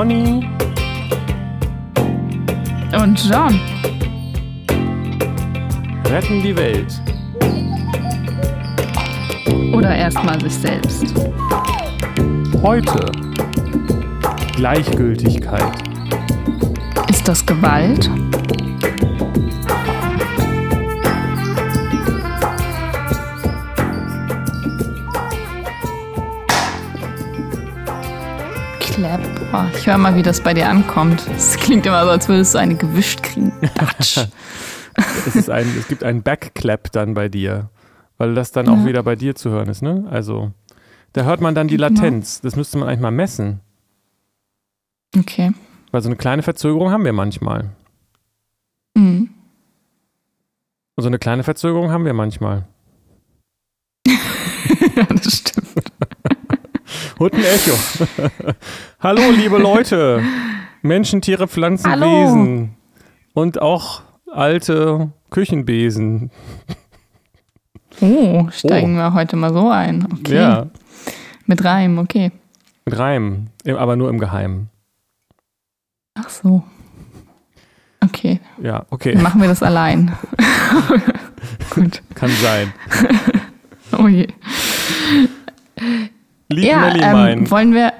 Ronny und John retten die Welt. Oder erstmal sich selbst. Heute Gleichgültigkeit. Ist das Gewalt? Oh, ich höre mal, wie das bei dir ankommt. Es klingt immer so, als würdest du eine gewischt kriegen. es, ein, es gibt einen Backclap dann bei dir, weil das dann ja. auch wieder bei dir zu hören ist, ne? Also, da hört man dann die. Latenz. Das müsste man eigentlich mal messen. Okay. Weil so eine kleine Verzögerung haben wir manchmal. Mhm. Und so eine kleine Verzögerung haben wir manchmal. ja, das stimmt. Und ein Echo. Hallo, liebe Leute. Menschen, Tiere, Pflanzen, Hallo. Wesen. Und auch alte Küchenbesen. Oh, steigen oh. wir heute mal so ein. Okay. Ja. Mit Reim, okay. Mit Reim, aber nur im Geheimen. Ach so. Okay. Ja, okay. Dann machen wir das allein. Gut. Kann sein. oh je. Lieb ja, ähm, wollen wir.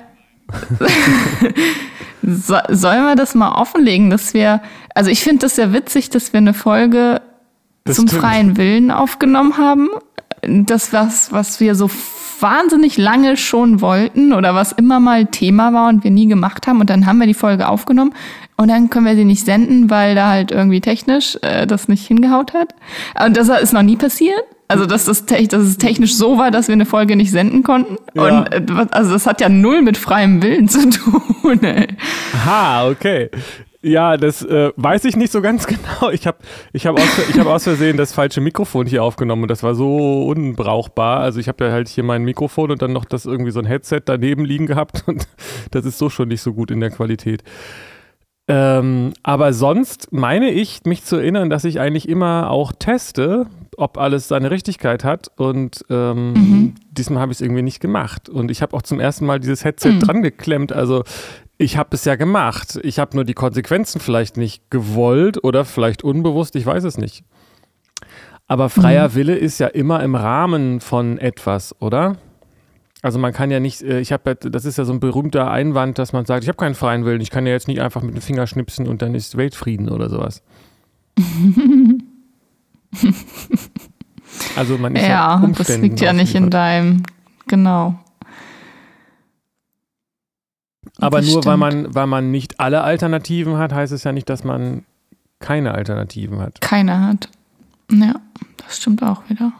so, sollen wir das mal offenlegen, dass wir. Also ich finde das sehr witzig, dass wir eine Folge das zum stimmt. freien Willen aufgenommen haben. Das, was, was wir so wahnsinnig lange schon wollten oder was immer mal Thema war und wir nie gemacht haben. Und dann haben wir die Folge aufgenommen und dann können wir sie nicht senden, weil da halt irgendwie technisch äh, das nicht hingehaut hat. Und das ist noch nie passiert. Also dass das, dass es technisch so war, dass wir eine Folge nicht senden konnten. Ja. Und äh, also das hat ja null mit freiem Willen zu tun. Ey. Aha, okay. Ja, das äh, weiß ich nicht so ganz genau. Ich habe ich hab aus, hab aus Versehen das falsche Mikrofon hier aufgenommen und das war so unbrauchbar. Also ich habe ja halt hier mein Mikrofon und dann noch das irgendwie so ein Headset daneben liegen gehabt und das ist so schon nicht so gut in der Qualität. Ähm, aber sonst meine ich, mich zu erinnern, dass ich eigentlich immer auch teste, ob alles seine Richtigkeit hat. Und ähm, mhm. diesmal habe ich es irgendwie nicht gemacht. Und ich habe auch zum ersten Mal dieses Headset mhm. dran geklemmt. Also ich habe es ja gemacht. Ich habe nur die Konsequenzen vielleicht nicht gewollt oder vielleicht unbewusst, ich weiß es nicht. Aber freier mhm. Wille ist ja immer im Rahmen von etwas, oder? Also man kann ja nicht, äh, ich habe, das ist ja so ein berühmter Einwand, dass man sagt, ich habe keinen freien Willen, ich kann ja jetzt nicht einfach mit dem Finger schnipsen und dann ist Weltfrieden oder sowas. also man ist ja, ja das liegt ja nicht in deinem, genau. Aber das nur weil man, weil man nicht alle Alternativen hat, heißt es ja nicht, dass man keine Alternativen hat. Keine hat. Ja, das stimmt auch wieder.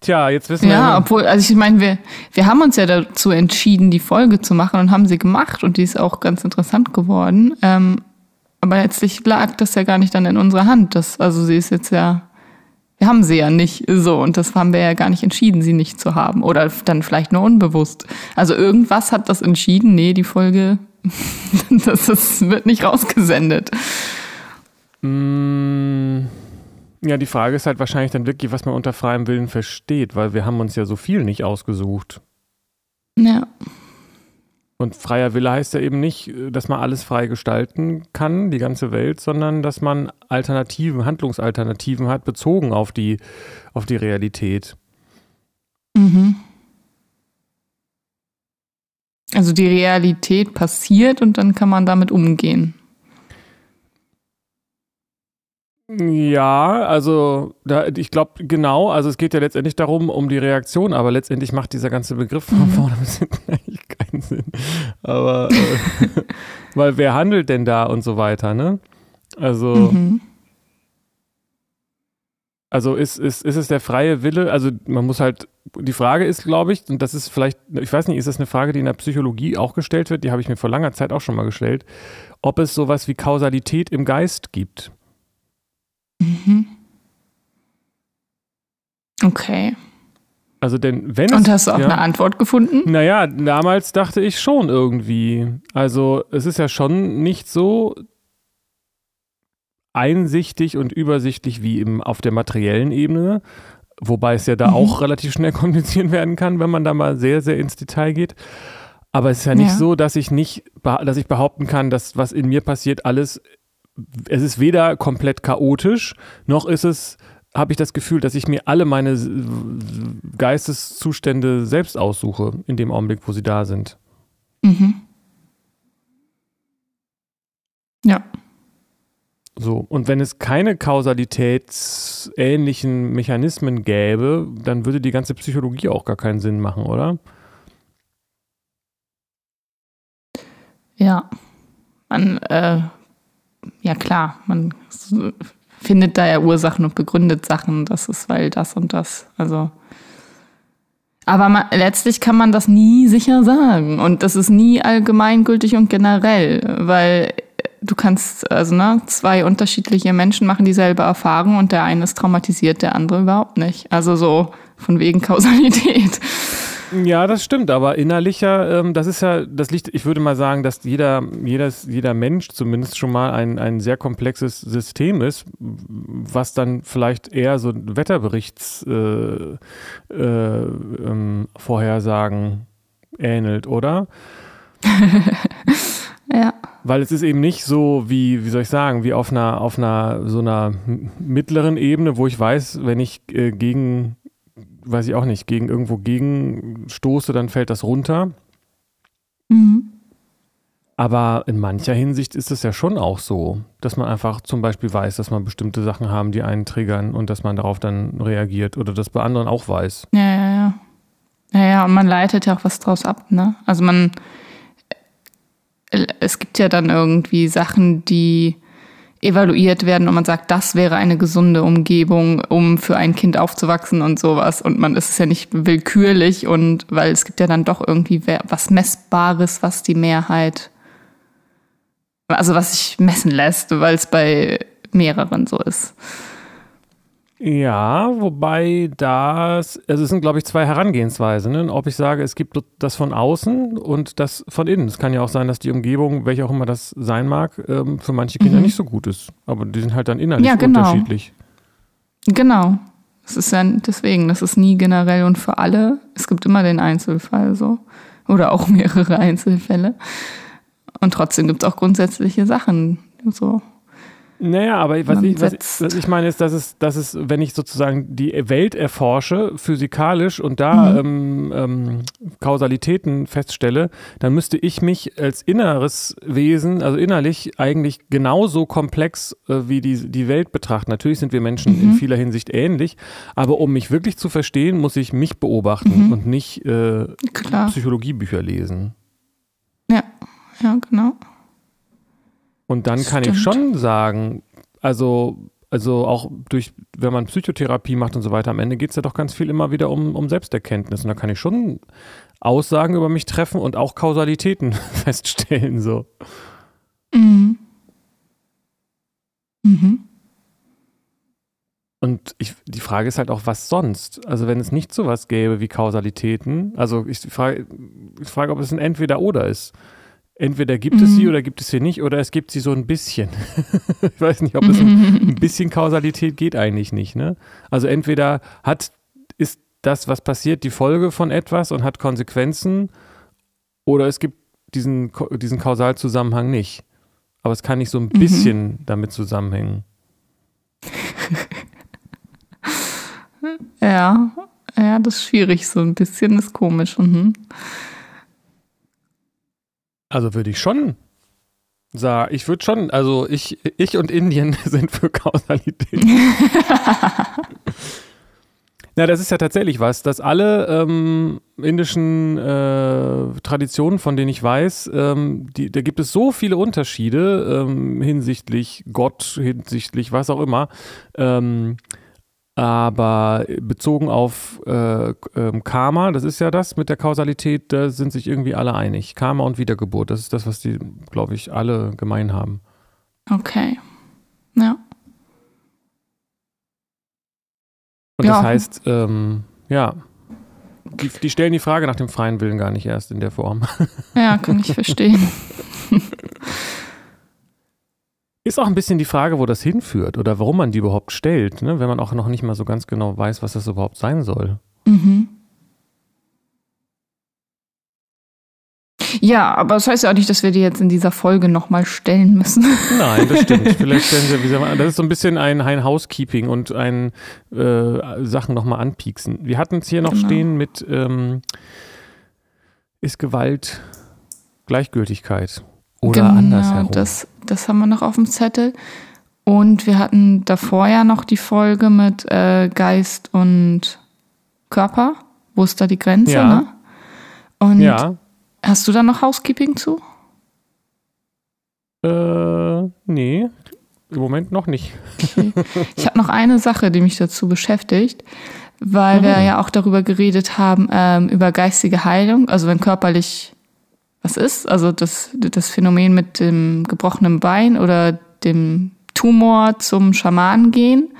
Tja, jetzt wissen ja, wir. Ja, obwohl, also ich meine, wir, wir haben uns ja dazu entschieden, die Folge zu machen und haben sie gemacht und die ist auch ganz interessant geworden. Ähm, aber letztlich lag das ja gar nicht dann in unserer Hand. Das, also sie ist jetzt ja, wir haben sie ja nicht so und das haben wir ja gar nicht entschieden, sie nicht zu haben. Oder dann vielleicht nur unbewusst. Also irgendwas hat das entschieden, nee, die Folge, das, das wird nicht rausgesendet. Mmh. Ja, die Frage ist halt wahrscheinlich dann wirklich, was man unter freiem Willen versteht, weil wir haben uns ja so viel nicht ausgesucht. Ja. Und freier Wille heißt ja eben nicht, dass man alles frei gestalten kann, die ganze Welt, sondern dass man Alternativen, Handlungsalternativen hat, bezogen auf die, auf die Realität. Mhm. Also die Realität passiert und dann kann man damit umgehen. Ja, also da, ich glaube genau, also es geht ja letztendlich darum, um die Reaktion, aber letztendlich macht dieser ganze Begriff von mhm. vorne bis hinten eigentlich keinen Sinn. Aber äh, weil wer handelt denn da und so weiter, ne? Also mhm. Also ist, ist, ist es der freie Wille? Also man muss halt, die Frage ist, glaube ich, und das ist vielleicht, ich weiß nicht, ist das eine Frage, die in der Psychologie auch gestellt wird, die habe ich mir vor langer Zeit auch schon mal gestellt, ob es sowas wie Kausalität im Geist gibt. Mhm. Okay. Also denn wenn Und hast du auch ja, eine Antwort gefunden? Naja, damals dachte ich schon irgendwie. Also es ist ja schon nicht so einsichtig und übersichtlich wie im, auf der materiellen Ebene, wobei es ja da mhm. auch relativ schnell kompliziert werden kann, wenn man da mal sehr, sehr ins Detail geht. Aber es ist ja nicht ja. so, dass ich nicht, dass ich behaupten kann, dass was in mir passiert, alles, es ist weder komplett chaotisch, noch ist es, habe ich das Gefühl, dass ich mir alle meine Geisteszustände selbst aussuche, in dem Augenblick, wo sie da sind. Mhm. Ja. So, und wenn es keine kausalitätsähnlichen Mechanismen gäbe, dann würde die ganze Psychologie auch gar keinen Sinn machen, oder? Ja, man, äh, ja klar, man findet da ja Ursachen und begründet Sachen, das ist weil das und das, also. Aber man, letztlich kann man das nie sicher sagen und das ist nie allgemeingültig und generell, weil du kannst, also ne, zwei unterschiedliche Menschen machen dieselbe Erfahrung und der eine ist traumatisiert, der andere überhaupt nicht. Also so von wegen Kausalität. Ja, das stimmt, aber innerlicher, ähm, das ist ja, das liegt, ich würde mal sagen, dass jeder, jeder, jeder Mensch zumindest schon mal ein, ein sehr komplexes System ist, was dann vielleicht eher so Wetterberichts äh, äh, ähm, Vorhersagen ähnelt, oder? ja. Weil es ist eben nicht so wie, wie soll ich sagen, wie auf einer, auf einer so einer mittleren Ebene, wo ich weiß, wenn ich äh, gegen, weiß ich auch nicht, gegen irgendwo gegen stoße, dann fällt das runter. Mhm. Aber in mancher Hinsicht ist es ja schon auch so, dass man einfach zum Beispiel weiß, dass man bestimmte Sachen haben, die einen triggern und dass man darauf dann reagiert oder das bei anderen auch weiß. Ja, ja, ja. Ja, ja, und man leitet ja auch was draus ab, ne? Also man, es gibt ja dann irgendwie Sachen, die evaluiert werden und man sagt, das wäre eine gesunde Umgebung, um für ein Kind aufzuwachsen und sowas. Und man ist es ja nicht willkürlich und weil es gibt ja dann doch irgendwie was Messbares, was die Mehrheit, also was sich messen lässt, weil es bei mehreren so ist. Ja, wobei das, also es sind, glaube ich, zwei Herangehensweisen. Ne? Ob ich sage, es gibt das von außen und das von innen. Es kann ja auch sein, dass die Umgebung, welche auch immer das sein mag, ähm, für manche Kinder mhm. nicht so gut ist. Aber die sind halt dann innerlich ja, genau. unterschiedlich. Genau. Es ist ja deswegen, das ist nie generell und für alle. Es gibt immer den Einzelfall so. Oder auch mehrere Einzelfälle. Und trotzdem gibt es auch grundsätzliche Sachen. So. Naja, aber was ich, was, was ich, meine ist, dass es, dass es, wenn ich sozusagen die Welt erforsche, physikalisch und da mhm. ähm, ähm, Kausalitäten feststelle, dann müsste ich mich als inneres Wesen, also innerlich eigentlich genauso komplex äh, wie die, die Welt betrachten. Natürlich sind wir Menschen mhm. in vieler Hinsicht ähnlich, aber um mich wirklich zu verstehen, muss ich mich beobachten mhm. und nicht äh, Psychologiebücher lesen. Ja, ja, genau. Und dann kann ich schon sagen, also, also auch durch, wenn man Psychotherapie macht und so weiter, am Ende geht es ja doch ganz viel immer wieder um, um Selbsterkenntnis. Und da kann ich schon Aussagen über mich treffen und auch Kausalitäten feststellen. So. Mhm. Mhm. Und ich, die Frage ist halt auch, was sonst? Also wenn es nicht sowas gäbe wie Kausalitäten, also ich frage, ich frage ob es ein Entweder-Oder ist. Entweder gibt es sie mhm. oder gibt es sie nicht oder es gibt sie so ein bisschen. ich weiß nicht, ob es ein, ein, bisschen Kausalität geht eigentlich nicht. Ne? Also entweder hat, ist das, was passiert, die Folge von etwas und hat Konsequenzen oder es gibt diesen, diesen Kausalzusammenhang nicht. Aber es kann nicht so ein mhm. bisschen damit zusammenhängen. ja, ja, das ist schwierig, so ein bisschen ist komisch. Mhm. Also würde ich schon sagen, ich würde schon, also ich, ich und Indien sind für Kausalität. Ja, das ist ja tatsächlich was, dass alle ähm, indischen äh, Traditionen, von denen ich weiß, ähm, die, da gibt es so viele Unterschiede ähm, hinsichtlich Gott, hinsichtlich was auch immer. Ähm, aber bezogen auf äh, äh, Karma, das ist ja das mit der Kausalität, da sind sich irgendwie alle einig. Karma und Wiedergeburt, das ist das, was die, glaube ich, alle gemein haben. Okay. Ja. Und ja. das heißt, ähm, ja, die, die, stellen die Frage nach dem freien Willen gar nicht erst in der Form. Ja, kann ich verstehen. Ist auch ein bisschen die Frage, wo das hinführt oder warum man die überhaupt stellt, ne? wenn man auch noch nicht mal so ganz genau weiß, was das überhaupt sein soll. Mhm. Ja, aber das heißt ja auch nicht, dass wir die jetzt in dieser Folge nochmal stellen müssen. Nein, das stimmt. Vielleicht stellen sie, wie sagen das ist so ein bisschen ein, ein Housekeeping und ein äh, Sachen nochmal anpieksen. Wir hatten es hier noch genau. stehen mit ähm, ist Gewalt Gleichgültigkeit oder genau, andersherum. Das, das haben wir noch auf dem Zettel. Und wir hatten davor ja noch die Folge mit äh, Geist und Körper. Wo ist da die Grenze? Ja. Ne? Und ja. hast du da noch Housekeeping zu? Äh, nee, im Moment noch nicht. Okay. Ich habe noch eine Sache, die mich dazu beschäftigt, weil mhm. wir ja auch darüber geredet haben, ähm, über geistige Heilung, also wenn körperlich was ist, also das, das Phänomen mit dem gebrochenen Bein oder dem Tumor zum Schamanen gehen.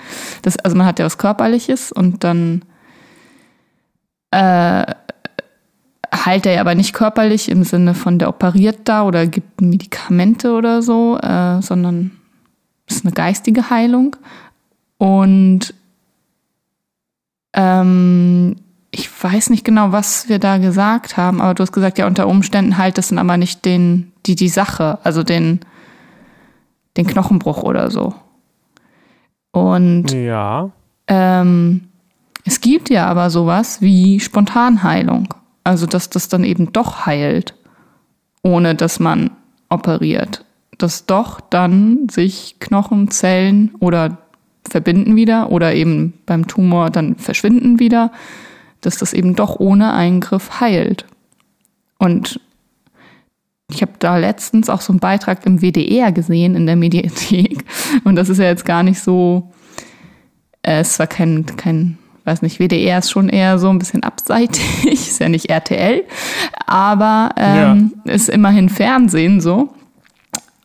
Das, also man hat ja was Körperliches und dann äh, heilt er ja aber nicht körperlich im Sinne von der operiert da oder gibt Medikamente oder so, äh, sondern ist eine geistige Heilung. Und ähm, ich weiß nicht genau, was wir da gesagt haben, aber du hast gesagt, ja, unter Umständen halt das dann aber nicht den, die, die Sache, also den, den Knochenbruch oder so. Und ja. Ähm, es gibt ja aber sowas wie Spontanheilung. Also, dass das dann eben doch heilt, ohne dass man operiert. Dass doch dann sich Knochenzellen oder verbinden wieder oder eben beim Tumor dann verschwinden wieder, dass das eben doch ohne Eingriff heilt. Und ich habe da letztens auch so einen Beitrag im WDR gesehen in der Mediathek. Und das ist ja jetzt gar nicht so, äh, es war kein, kein, weiß nicht, WDR ist schon eher so ein bisschen abseitig, ist ja nicht RTL, aber ähm, ja. ist immerhin Fernsehen so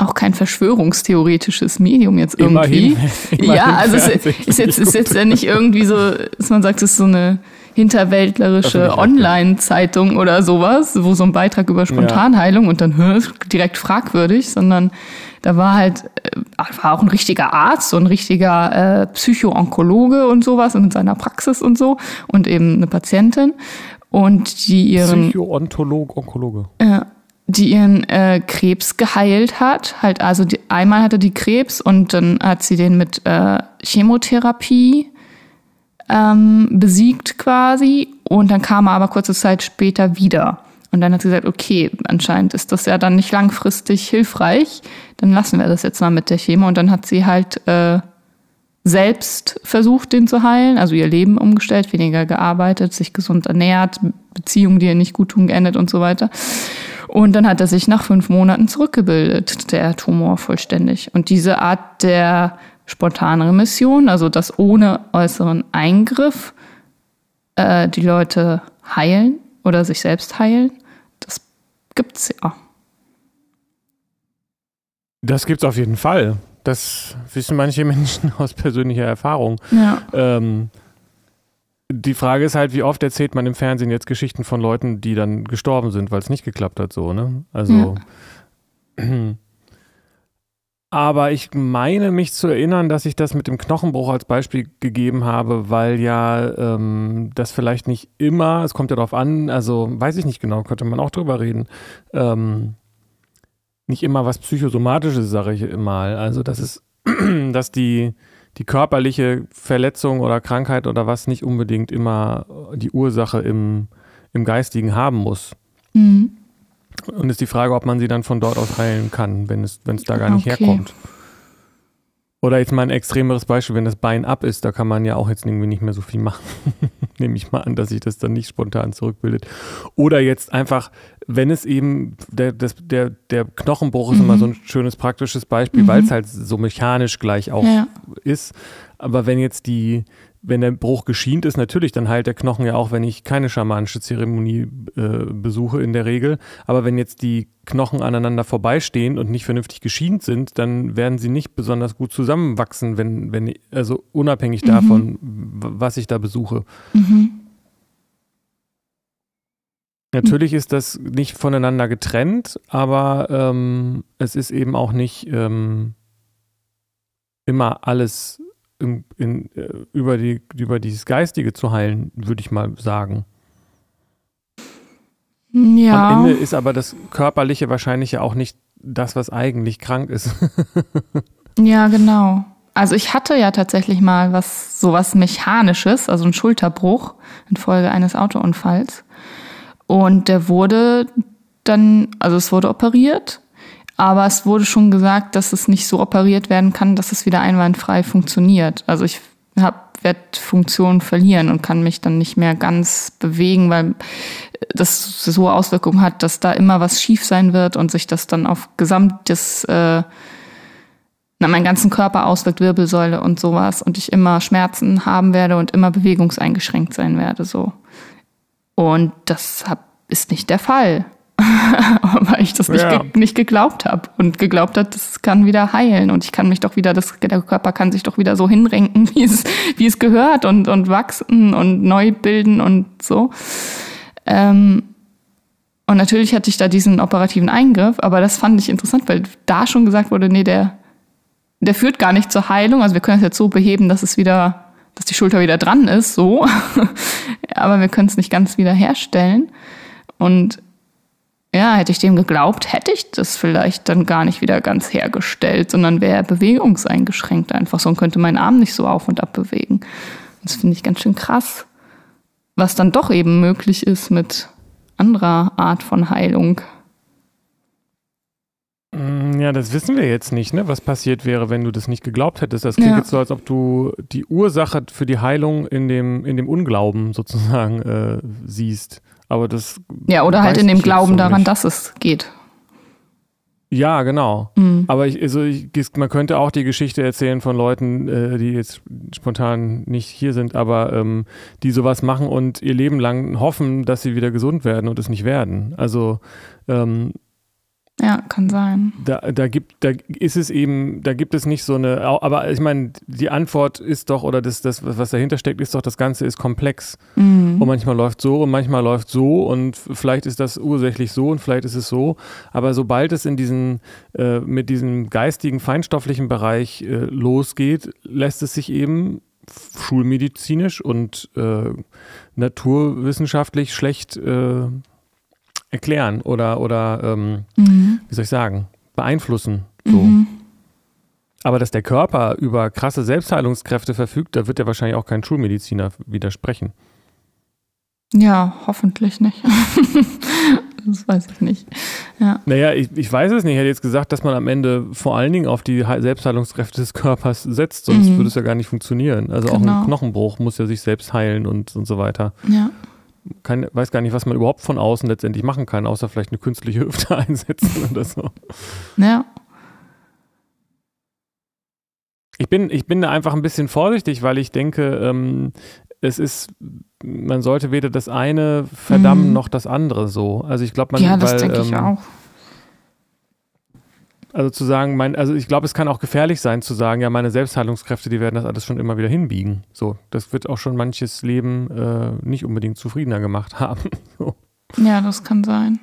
auch kein verschwörungstheoretisches Medium jetzt irgendwie. Immerhin, immerhin ja, also es ist jetzt, ist jetzt ja nicht irgendwie so, dass man sagt, es ist so eine hinterwäldlerische Online-Zeitung oder sowas, wo so ein Beitrag über Spontanheilung ja. und dann direkt fragwürdig, sondern da war halt, äh, war auch ein richtiger Arzt, so ein richtiger äh, Psycho-Onkologe und sowas in seiner Praxis und so und eben eine Patientin und die ihren Psycho-Ontolog, Onkologe. Ja, die ihren äh, Krebs geheilt hat. Halt, also die, einmal hatte die Krebs und dann hat sie den mit äh, Chemotherapie ähm, besiegt quasi. Und dann kam er aber kurze Zeit später wieder. Und dann hat sie gesagt, okay, anscheinend ist das ja dann nicht langfristig hilfreich. Dann lassen wir das jetzt mal mit der Chemo. Und dann hat sie halt äh, selbst versucht, den zu heilen, also ihr Leben umgestellt, weniger gearbeitet, sich gesund ernährt, Beziehungen, die ihr nicht gut tun, geendet und so weiter. Und dann hat er sich nach fünf Monaten zurückgebildet, der Tumor vollständig. Und diese Art der spontanen Remission, also dass ohne äußeren Eingriff äh, die Leute heilen oder sich selbst heilen, das gibt's ja. Das gibt's auf jeden Fall. Das wissen manche Menschen aus persönlicher Erfahrung. Ja. Ähm, die Frage ist halt, wie oft erzählt man im Fernsehen jetzt Geschichten von Leuten, die dann gestorben sind, weil es nicht geklappt hat, so, ne? Also. Ja. Aber ich meine mich zu erinnern, dass ich das mit dem Knochenbruch als Beispiel gegeben habe, weil ja ähm, das vielleicht nicht immer, es kommt ja darauf an, also weiß ich nicht genau, könnte man auch drüber reden, ähm, nicht immer was Psychosomatisches, sage ich mal. Also das ist, dass die, die körperliche Verletzung oder Krankheit oder was nicht unbedingt immer die Ursache im, im Geistigen haben muss. Mhm. Und ist die Frage, ob man sie dann von dort aus heilen kann, wenn es, wenn es da gar nicht okay. herkommt. Oder jetzt mal ein extremeres Beispiel, wenn das Bein ab ist, da kann man ja auch jetzt irgendwie nicht mehr so viel machen. Nehme ich mal an, dass sich das dann nicht spontan zurückbildet. Oder jetzt einfach, wenn es eben, der, das, der, der Knochenbruch ist mhm. immer so ein schönes praktisches Beispiel, mhm. weil es halt so mechanisch gleich auch ja. ist. Aber wenn jetzt die, wenn der Bruch geschient ist, natürlich, dann heilt der Knochen ja auch, wenn ich keine schamanische Zeremonie äh, besuche in der Regel. Aber wenn jetzt die Knochen aneinander vorbeistehen und nicht vernünftig geschient sind, dann werden sie nicht besonders gut zusammenwachsen, wenn, wenn, also unabhängig mhm. davon, was ich da besuche. Mhm. Natürlich ist das nicht voneinander getrennt, aber ähm, es ist eben auch nicht ähm, immer alles in, in, äh, über, die, über dieses Geistige zu heilen, würde ich mal sagen. Ja. Am Ende ist aber das Körperliche wahrscheinlich ja auch nicht das, was eigentlich krank ist. ja, genau. Also ich hatte ja tatsächlich mal was, sowas Mechanisches, also einen Schulterbruch infolge eines Autounfalls. Und der wurde dann, also es wurde operiert, aber es wurde schon gesagt, dass es nicht so operiert werden kann, dass es wieder einwandfrei funktioniert. Also ich habe werde Funktion verlieren und kann mich dann nicht mehr ganz bewegen, weil das so Auswirkungen hat, dass da immer was schief sein wird und sich das dann auf gesamtes, äh, na, meinen ganzen Körper auswirkt, Wirbelsäule und sowas und ich immer Schmerzen haben werde und immer bewegungseingeschränkt sein werde, so. Und das hab, ist nicht der Fall. weil ich das nicht, ja. ge nicht geglaubt habe und geglaubt hat, das kann wieder heilen und ich kann mich doch wieder, das, der Körper kann sich doch wieder so hinrenken, wie es, wie es gehört und, und wachsen und neu bilden und so. Ähm, und natürlich hatte ich da diesen operativen Eingriff, aber das fand ich interessant, weil da schon gesagt wurde, nee, der, der führt gar nicht zur Heilung. Also wir können es jetzt so beheben, dass es wieder, dass die Schulter wieder dran ist, so. aber wir können es nicht ganz wieder herstellen. Und ja, hätte ich dem geglaubt, hätte ich das vielleicht dann gar nicht wieder ganz hergestellt, sondern wäre bewegungseingeschränkt einfach so und könnte meinen Arm nicht so auf und ab bewegen. Das finde ich ganz schön krass, was dann doch eben möglich ist mit anderer Art von Heilung. Mm, ja, das wissen wir jetzt nicht, ne? was passiert wäre, wenn du das nicht geglaubt hättest. Das klingt ja. jetzt so, als ob du die Ursache für die Heilung in dem, in dem Unglauben sozusagen äh, siehst. Aber das. Ja, oder halt in dem Glauben so daran, nicht. dass es geht. Ja, genau. Mhm. Aber ich, also ich, man könnte auch die Geschichte erzählen von Leuten, äh, die jetzt spontan nicht hier sind, aber ähm, die sowas machen und ihr Leben lang hoffen, dass sie wieder gesund werden und es nicht werden. Also ähm, ja, kann sein. Da, da gibt, da ist es eben, da gibt es nicht so eine, aber ich meine, die Antwort ist doch, oder das, das, was dahinter steckt, ist doch, das Ganze ist komplex. Mhm. Und manchmal läuft so und manchmal läuft so und vielleicht ist das ursächlich so und vielleicht ist es so. Aber sobald es in diesen, äh, mit diesem geistigen, feinstofflichen Bereich äh, losgeht, lässt es sich eben schulmedizinisch und äh, naturwissenschaftlich schlecht äh, erklären oder, oder ähm, mhm. wie soll ich sagen, beeinflussen. So. Mhm. Aber dass der Körper über krasse Selbstheilungskräfte verfügt, da wird ja wahrscheinlich auch kein Schulmediziner widersprechen. Ja, hoffentlich nicht. das weiß ich nicht. Ja. Naja, ich, ich weiß es nicht. Ich hätte jetzt gesagt, dass man am Ende vor allen Dingen auf die Selbstheilungskräfte des Körpers setzt, sonst mhm. würde es ja gar nicht funktionieren. Also genau. auch ein genau. Knochenbruch muss ja sich selbst heilen und, und so weiter. Ja kein, weiß gar nicht, was man überhaupt von außen letztendlich machen kann, außer vielleicht eine künstliche Hüfte einsetzen oder so. Ja. Ich bin, ich bin da einfach ein bisschen vorsichtig, weil ich denke, ähm, es ist, man sollte weder das eine verdammen mhm. noch das andere so. Also ich glaube, man Ja, das denke ähm, ich auch. Also zu sagen, mein, also ich glaube, es kann auch gefährlich sein zu sagen, ja, meine Selbstheilungskräfte, die werden das alles schon immer wieder hinbiegen. So, das wird auch schon manches Leben äh, nicht unbedingt zufriedener gemacht haben. so. Ja, das kann sein.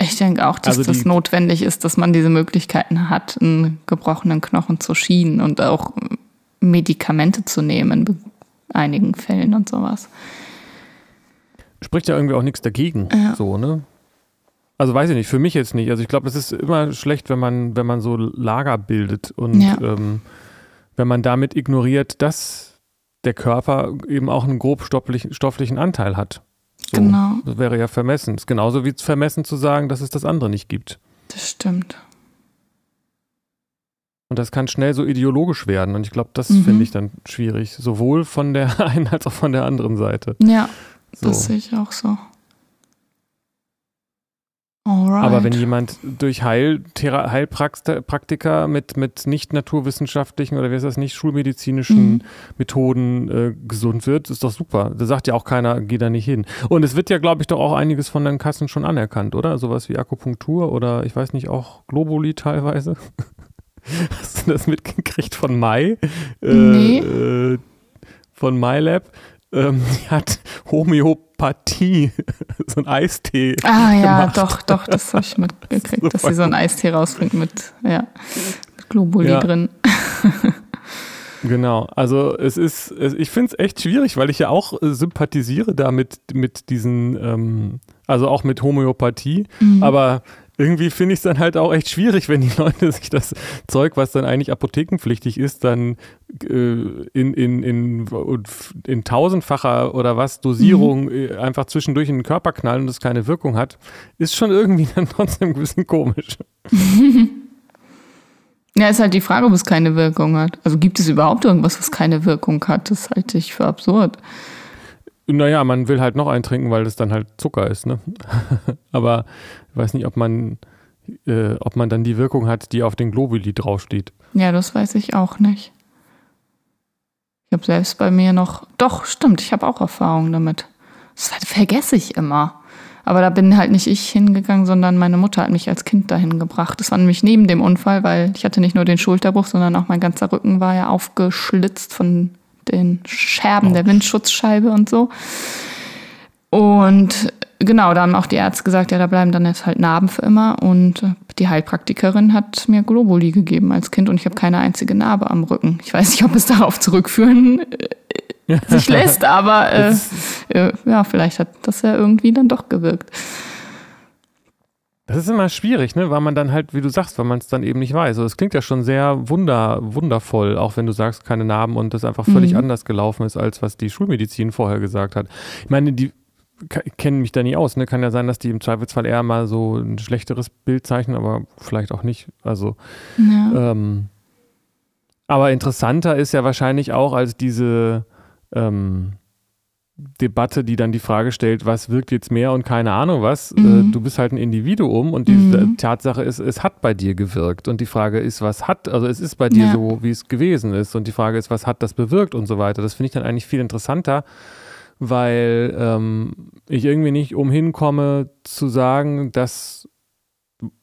Ich denke auch, dass also das notwendig ist, dass man diese Möglichkeiten hat, einen gebrochenen Knochen zu schienen und auch Medikamente zu nehmen in einigen Fällen und sowas. Spricht ja irgendwie auch nichts dagegen. Ja. So, ne? Also weiß ich nicht, für mich jetzt nicht. Also ich glaube, es ist immer schlecht, wenn man, wenn man so Lager bildet und ja. ähm, wenn man damit ignoriert, dass der Körper eben auch einen grobstofflichen Anteil hat. So, genau. Das wäre ja vermessen. Es ist genauso wie vermessen zu sagen, dass es das andere nicht gibt. Das stimmt. Und das kann schnell so ideologisch werden. Und ich glaube, das mhm. finde ich dann schwierig. Sowohl von der einen als auch von der anderen Seite. Ja, so. das sehe ich auch so. Alright. Aber wenn jemand durch Heil Heilpraktiker mit, mit nicht naturwissenschaftlichen oder wie heißt das, nicht schulmedizinischen mhm. Methoden äh, gesund wird, ist doch super. Da sagt ja auch keiner, geh da nicht hin. Und es wird ja, glaube ich, doch auch einiges von den Kassen schon anerkannt, oder? Sowas wie Akupunktur oder ich weiß nicht, auch Globuli teilweise. Hast du das mitgekriegt von Mai? Äh, nee. Äh, von MyLab? ähm, die hat Homöopathie, so ein Eistee. Ah ja, gemacht. doch, doch, das habe ich mitgekriegt, das dass sie so ein Eistee rausbringt mit, ja, mit Globuli ja. drin. Genau, also es ist, ich finde es echt schwierig, weil ich ja auch sympathisiere damit mit diesen ähm, Also auch mit Homöopathie. Mhm. Aber irgendwie finde ich es dann halt auch echt schwierig, wenn die Leute sich das Zeug, was dann eigentlich apothekenpflichtig ist, dann äh, in, in, in, in tausendfacher oder was Dosierung mhm. Äh, einfach zwischendurch in den Körper knallen und es keine Wirkung hat, ist schon irgendwie dann trotzdem ein bisschen komisch. Ja, ist halt die Frage, ob es keine Wirkung hat. Also gibt es überhaupt irgendwas, was keine Wirkung hat? Das halte ich für absurd. Naja, man will halt noch eintrinken, weil das dann halt Zucker ist, ne? Aber ich weiß nicht, ob man, äh, ob man dann die Wirkung hat, die auf den Globuli draufsteht. Ja, das weiß ich auch nicht. Ich habe selbst bei mir noch. Doch, stimmt, ich habe auch Erfahrung damit. Das vergesse ich immer. Aber da bin halt nicht ich hingegangen, sondern meine Mutter hat mich als Kind dahin gebracht. Das war nämlich neben dem Unfall, weil ich hatte nicht nur den Schulterbruch, sondern auch mein ganzer Rücken war ja aufgeschlitzt von den Scherben oh. der Windschutzscheibe und so. Und genau, da haben auch die Ärzte gesagt, ja, da bleiben dann jetzt halt Narben für immer. Und die Heilpraktikerin hat mir Globuli gegeben als Kind und ich habe keine einzige Narbe am Rücken. Ich weiß nicht, ob es darauf zurückführen äh, sich lässt, aber äh, äh, ja, vielleicht hat das ja irgendwie dann doch gewirkt. Das ist immer schwierig, ne? weil man dann halt, wie du sagst, weil man es dann eben nicht weiß. Also es klingt ja schon sehr wunder, wundervoll, auch wenn du sagst, keine Narben und das einfach völlig mhm. anders gelaufen ist, als was die Schulmedizin vorher gesagt hat. Ich meine, die kennen mich da nie aus. Ne? Kann ja sein, dass die im Zweifelsfall eher mal so ein schlechteres Bild zeichnen, aber vielleicht auch nicht. Also, ja. ähm, aber interessanter ist ja wahrscheinlich auch als diese ähm, Debatte, die dann die Frage stellt, was wirkt jetzt mehr und keine Ahnung was. Äh, mhm. Du bist halt ein Individuum und die mhm. Tatsache ist, es hat bei dir gewirkt. Und die Frage ist, was hat, also es ist bei dir ja. so, wie es gewesen ist. Und die Frage ist, was hat das bewirkt und so weiter. Das finde ich dann eigentlich viel interessanter, weil ähm, ich irgendwie nicht umhin komme zu sagen, dass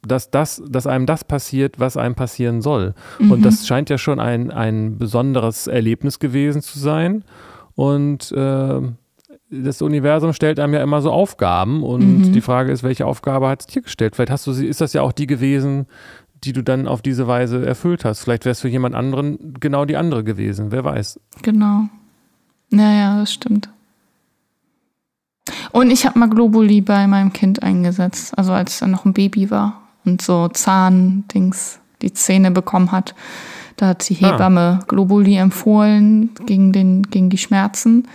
dass, das, dass einem das passiert, was einem passieren soll. Mhm. Und das scheint ja schon ein, ein besonderes Erlebnis gewesen zu sein. Und äh, das Universum stellt einem ja immer so Aufgaben und mhm. die Frage ist, welche Aufgabe hat es dir gestellt? Vielleicht hast du sie, ist das ja auch die gewesen, die du dann auf diese Weise erfüllt hast. Vielleicht es für jemand anderen genau die andere gewesen, wer weiß. Genau. Naja, das stimmt. Und ich habe mal Globuli bei meinem Kind eingesetzt, also als er noch ein Baby war und so Zahndings die Zähne bekommen hat. Da hat die ah. Hebamme ah. Globuli empfohlen gegen, den, gegen die Schmerzen.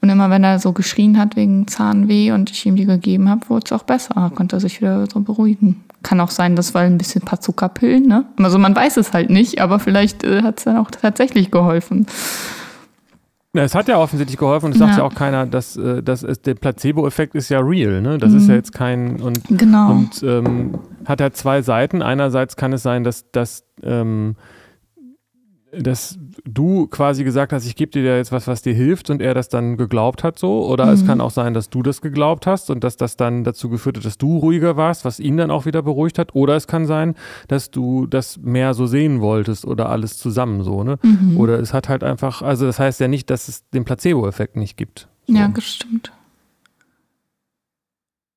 Und immer wenn er so geschrien hat wegen Zahnweh und ich ihm die gegeben habe, wurde es auch besser. Konnte er sich wieder so beruhigen. Kann auch sein, das war ein bisschen Zuckerpillen, ne? Also man weiß es halt nicht, aber vielleicht äh, hat es dann auch tatsächlich geholfen. Ja, es hat ja offensichtlich geholfen und es sagt ja auch keiner, dass, äh, dass es, der Placebo-Effekt ist ja real, ne? Das mhm. ist ja jetzt kein und, genau. und ähm, hat ja zwei Seiten. Einerseits kann es sein, dass, dass ähm, dass du quasi gesagt hast, ich gebe dir jetzt was, was dir hilft und er das dann geglaubt hat so. Oder mhm. es kann auch sein, dass du das geglaubt hast und dass das dann dazu geführt hat, dass du ruhiger warst, was ihn dann auch wieder beruhigt hat. Oder es kann sein, dass du das mehr so sehen wolltest oder alles zusammen so, ne? Mhm. Oder es hat halt einfach, also das heißt ja nicht, dass es den Placebo-Effekt nicht gibt. So. Ja, gestimmt.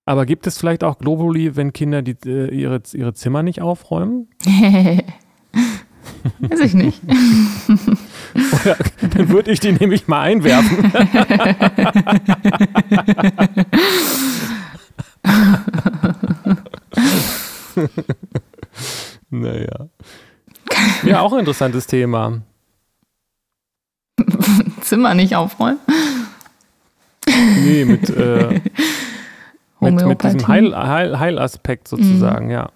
Aber gibt es vielleicht auch globally, wenn Kinder die, äh, ihre, ihre Zimmer nicht aufräumen? Weiß ich nicht. Oder, dann würde ich die nämlich mal einwerfen. naja. Ja, auch ein interessantes Thema. Zimmer nicht aufräumen? Nee, mit, äh, mit, mit, diesem Heil, Heil, Heilaspekt sozusagen, mhm. ja.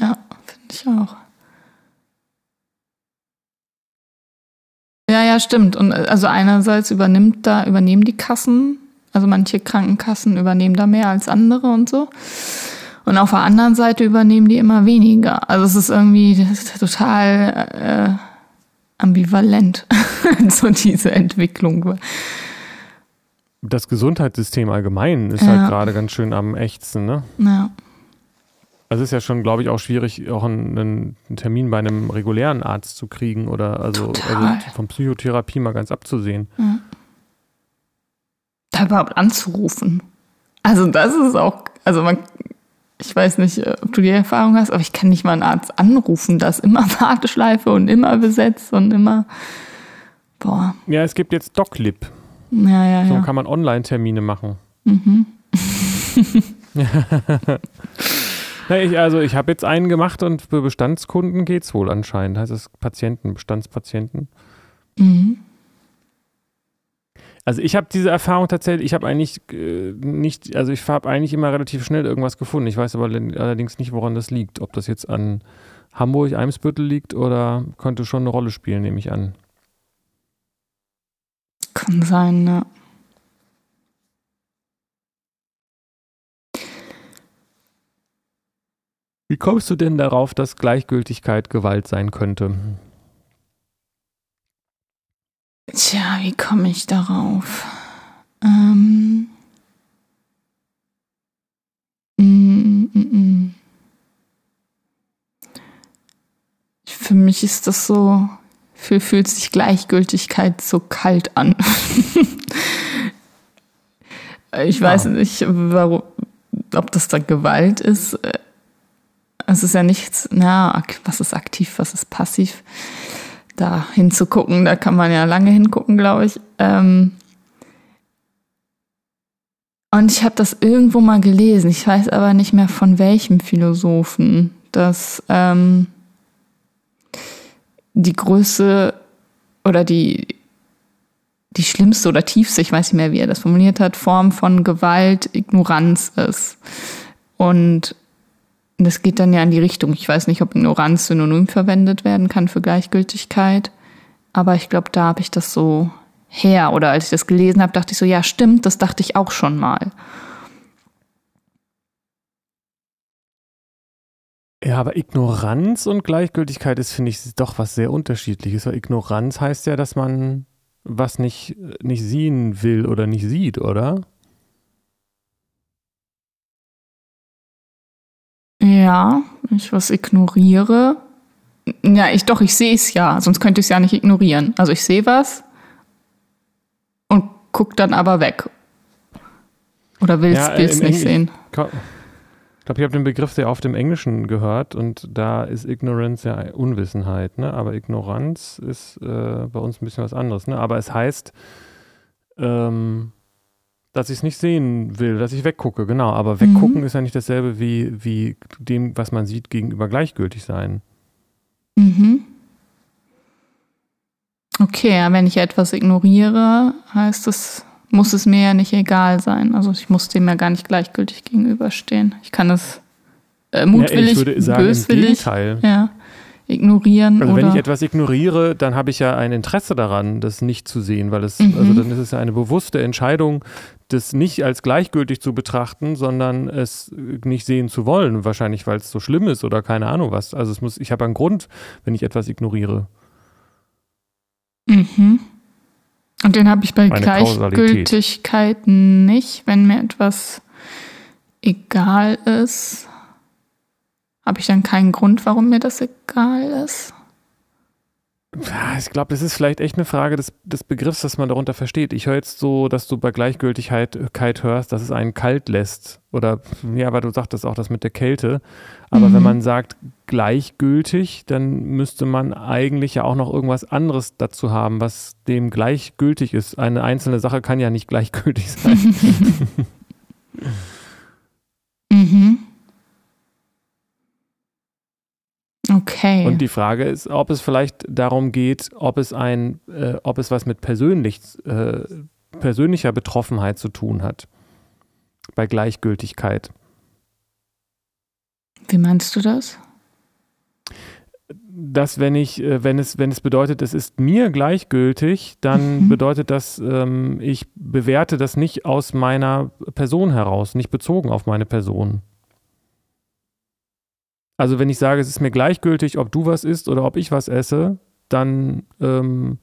Ja, ich auch. Ja, ja, stimmt. Und äh, also einerseits übernimmt da, übernehmen die Kassen, also manche Krankenkassen übernehmen da mehr als andere und so. Und auf der anderen Seite übernehmen die immer weniger. Also es ist irgendwie ist total äh, ambivalent, so diese Entwicklung. Das Gesundheitssystem allgemein ist halt ja. halt gerade ganz schön am ächzen, ne? Ja. Also es ist ja schon, glaube ich, auch schwierig, auch einen, einen, Termin bei einem regulären Arzt zu kriegen oder also, also von Psychotherapie mal ganz abzusehen. Ja. Da überhaupt anzurufen. Also das ist auch, also man, ich weiß nicht, äh, ob du die Erfahrung hast, aber ich kann nicht mal einen Arzt anrufen, da ist immer Warteschleife und immer besetzt und immer, boah. Ja, es gibt jetzt DocLib. Ja, ja, so ja. kann man Online-Termine machen. Mhm. Na, ich, also ich habe jetzt einen gemacht und für Bestandskunden geht es wohl anscheinend. Heißt es Patienten, Bestandspatienten. Mhm. Also ich habe diese Erfahrung tatsächlich, ich habe eigentlich äh, nicht, also ich habe eigentlich immer relativ schnell irgendwas gefunden. Ich weiß aber allerdings nicht, woran das liegt. Ob das jetzt an Hamburg, Eimsbüttel liegt oder könnte schon eine Rolle spielen, nehme ich an. Kann sein, ne? Wie kommst du denn darauf, dass Gleichgültigkeit Gewalt sein könnte? Tja, wie komme ich darauf? Ähm. Mm, mm, mm. Für mich ist das so, für fühlt sich Gleichgültigkeit so kalt an. ich weiß ja. nicht, warum, ob das dann Gewalt ist. Es ist ja nichts, na, was ist aktiv, was ist passiv da hinzugucken. Da kann man ja lange hingucken, glaube ich. Ähm und ich habe das irgendwo mal gelesen. Ich weiß aber nicht mehr von welchem Philosophen, dass ähm, die Größe oder die, die schlimmste oder tiefste, ich weiß nicht mehr, wie er das formuliert hat, Form von Gewalt Ignoranz ist. Und das geht dann ja in die Richtung. Ich weiß nicht, ob Ignoranz synonym verwendet werden kann für Gleichgültigkeit. Aber ich glaube, da habe ich das so her. Oder als ich das gelesen habe, dachte ich so, ja, stimmt, das dachte ich auch schon mal. Ja, aber Ignoranz und Gleichgültigkeit ist, finde ich, doch was sehr unterschiedliches. Weil Ignoranz heißt ja, dass man was nicht, nicht sehen will oder nicht sieht, oder? Ja, ich was ignoriere. Ja, ich doch, ich sehe es ja, sonst könnte ich es ja nicht ignorieren. Also ich sehe was und gucke dann aber weg. Oder will es ja, nicht Englisch, sehen. Ich glaube, ich habe den Begriff sehr oft im Englischen gehört und da ist Ignorance ja Unwissenheit, ne? Aber Ignoranz ist äh, bei uns ein bisschen was anderes, ne? Aber es heißt, ähm, dass ich es nicht sehen will, dass ich weggucke, genau. Aber weggucken mhm. ist ja nicht dasselbe wie, wie dem, was man sieht, gegenüber gleichgültig sein. Mhm. Okay, wenn ich etwas ignoriere, heißt es, muss es mir ja nicht egal sein. Also ich muss dem ja gar nicht gleichgültig gegenüberstehen. Ich kann es äh, mutwillig, ja, ich würde sagen, böswillig. Im Gegenteil. Ja ignorieren. Also wenn ich etwas ignoriere, dann habe ich ja ein Interesse daran, das nicht zu sehen, weil es, mhm. also dann ist es ja eine bewusste Entscheidung, das nicht als gleichgültig zu betrachten, sondern es nicht sehen zu wollen. Wahrscheinlich, weil es so schlimm ist oder keine Ahnung was. Also es muss, ich habe einen Grund, wenn ich etwas ignoriere. Mhm. Und den habe ich bei Eine Gleichgültigkeit nicht, wenn mir etwas egal ist. Habe ich dann keinen Grund, warum mir das egal ist? Ja, ich glaube, das ist vielleicht echt eine Frage des, des Begriffs, was man darunter versteht. Ich höre jetzt so, dass du bei Gleichgültigkeit hörst, dass es einen kalt lässt. Oder ja, weil du sagtest auch das mit der Kälte. Aber mhm. wenn man sagt gleichgültig, dann müsste man eigentlich ja auch noch irgendwas anderes dazu haben, was dem gleichgültig ist. Eine einzelne Sache kann ja nicht gleichgültig sein. mhm. Okay. Und die Frage ist, ob es vielleicht darum geht, ob es ein, äh, ob es was mit persönlich, äh, persönlicher Betroffenheit zu tun hat. Bei Gleichgültigkeit. Wie meinst du das? Dass wenn ich, äh, wenn es, wenn es bedeutet, es ist mir gleichgültig, dann mhm. bedeutet das, ähm, ich bewerte das nicht aus meiner Person heraus, nicht bezogen auf meine Person. Also wenn ich sage, es ist mir gleichgültig, ob du was isst oder ob ich was esse, dann ähm,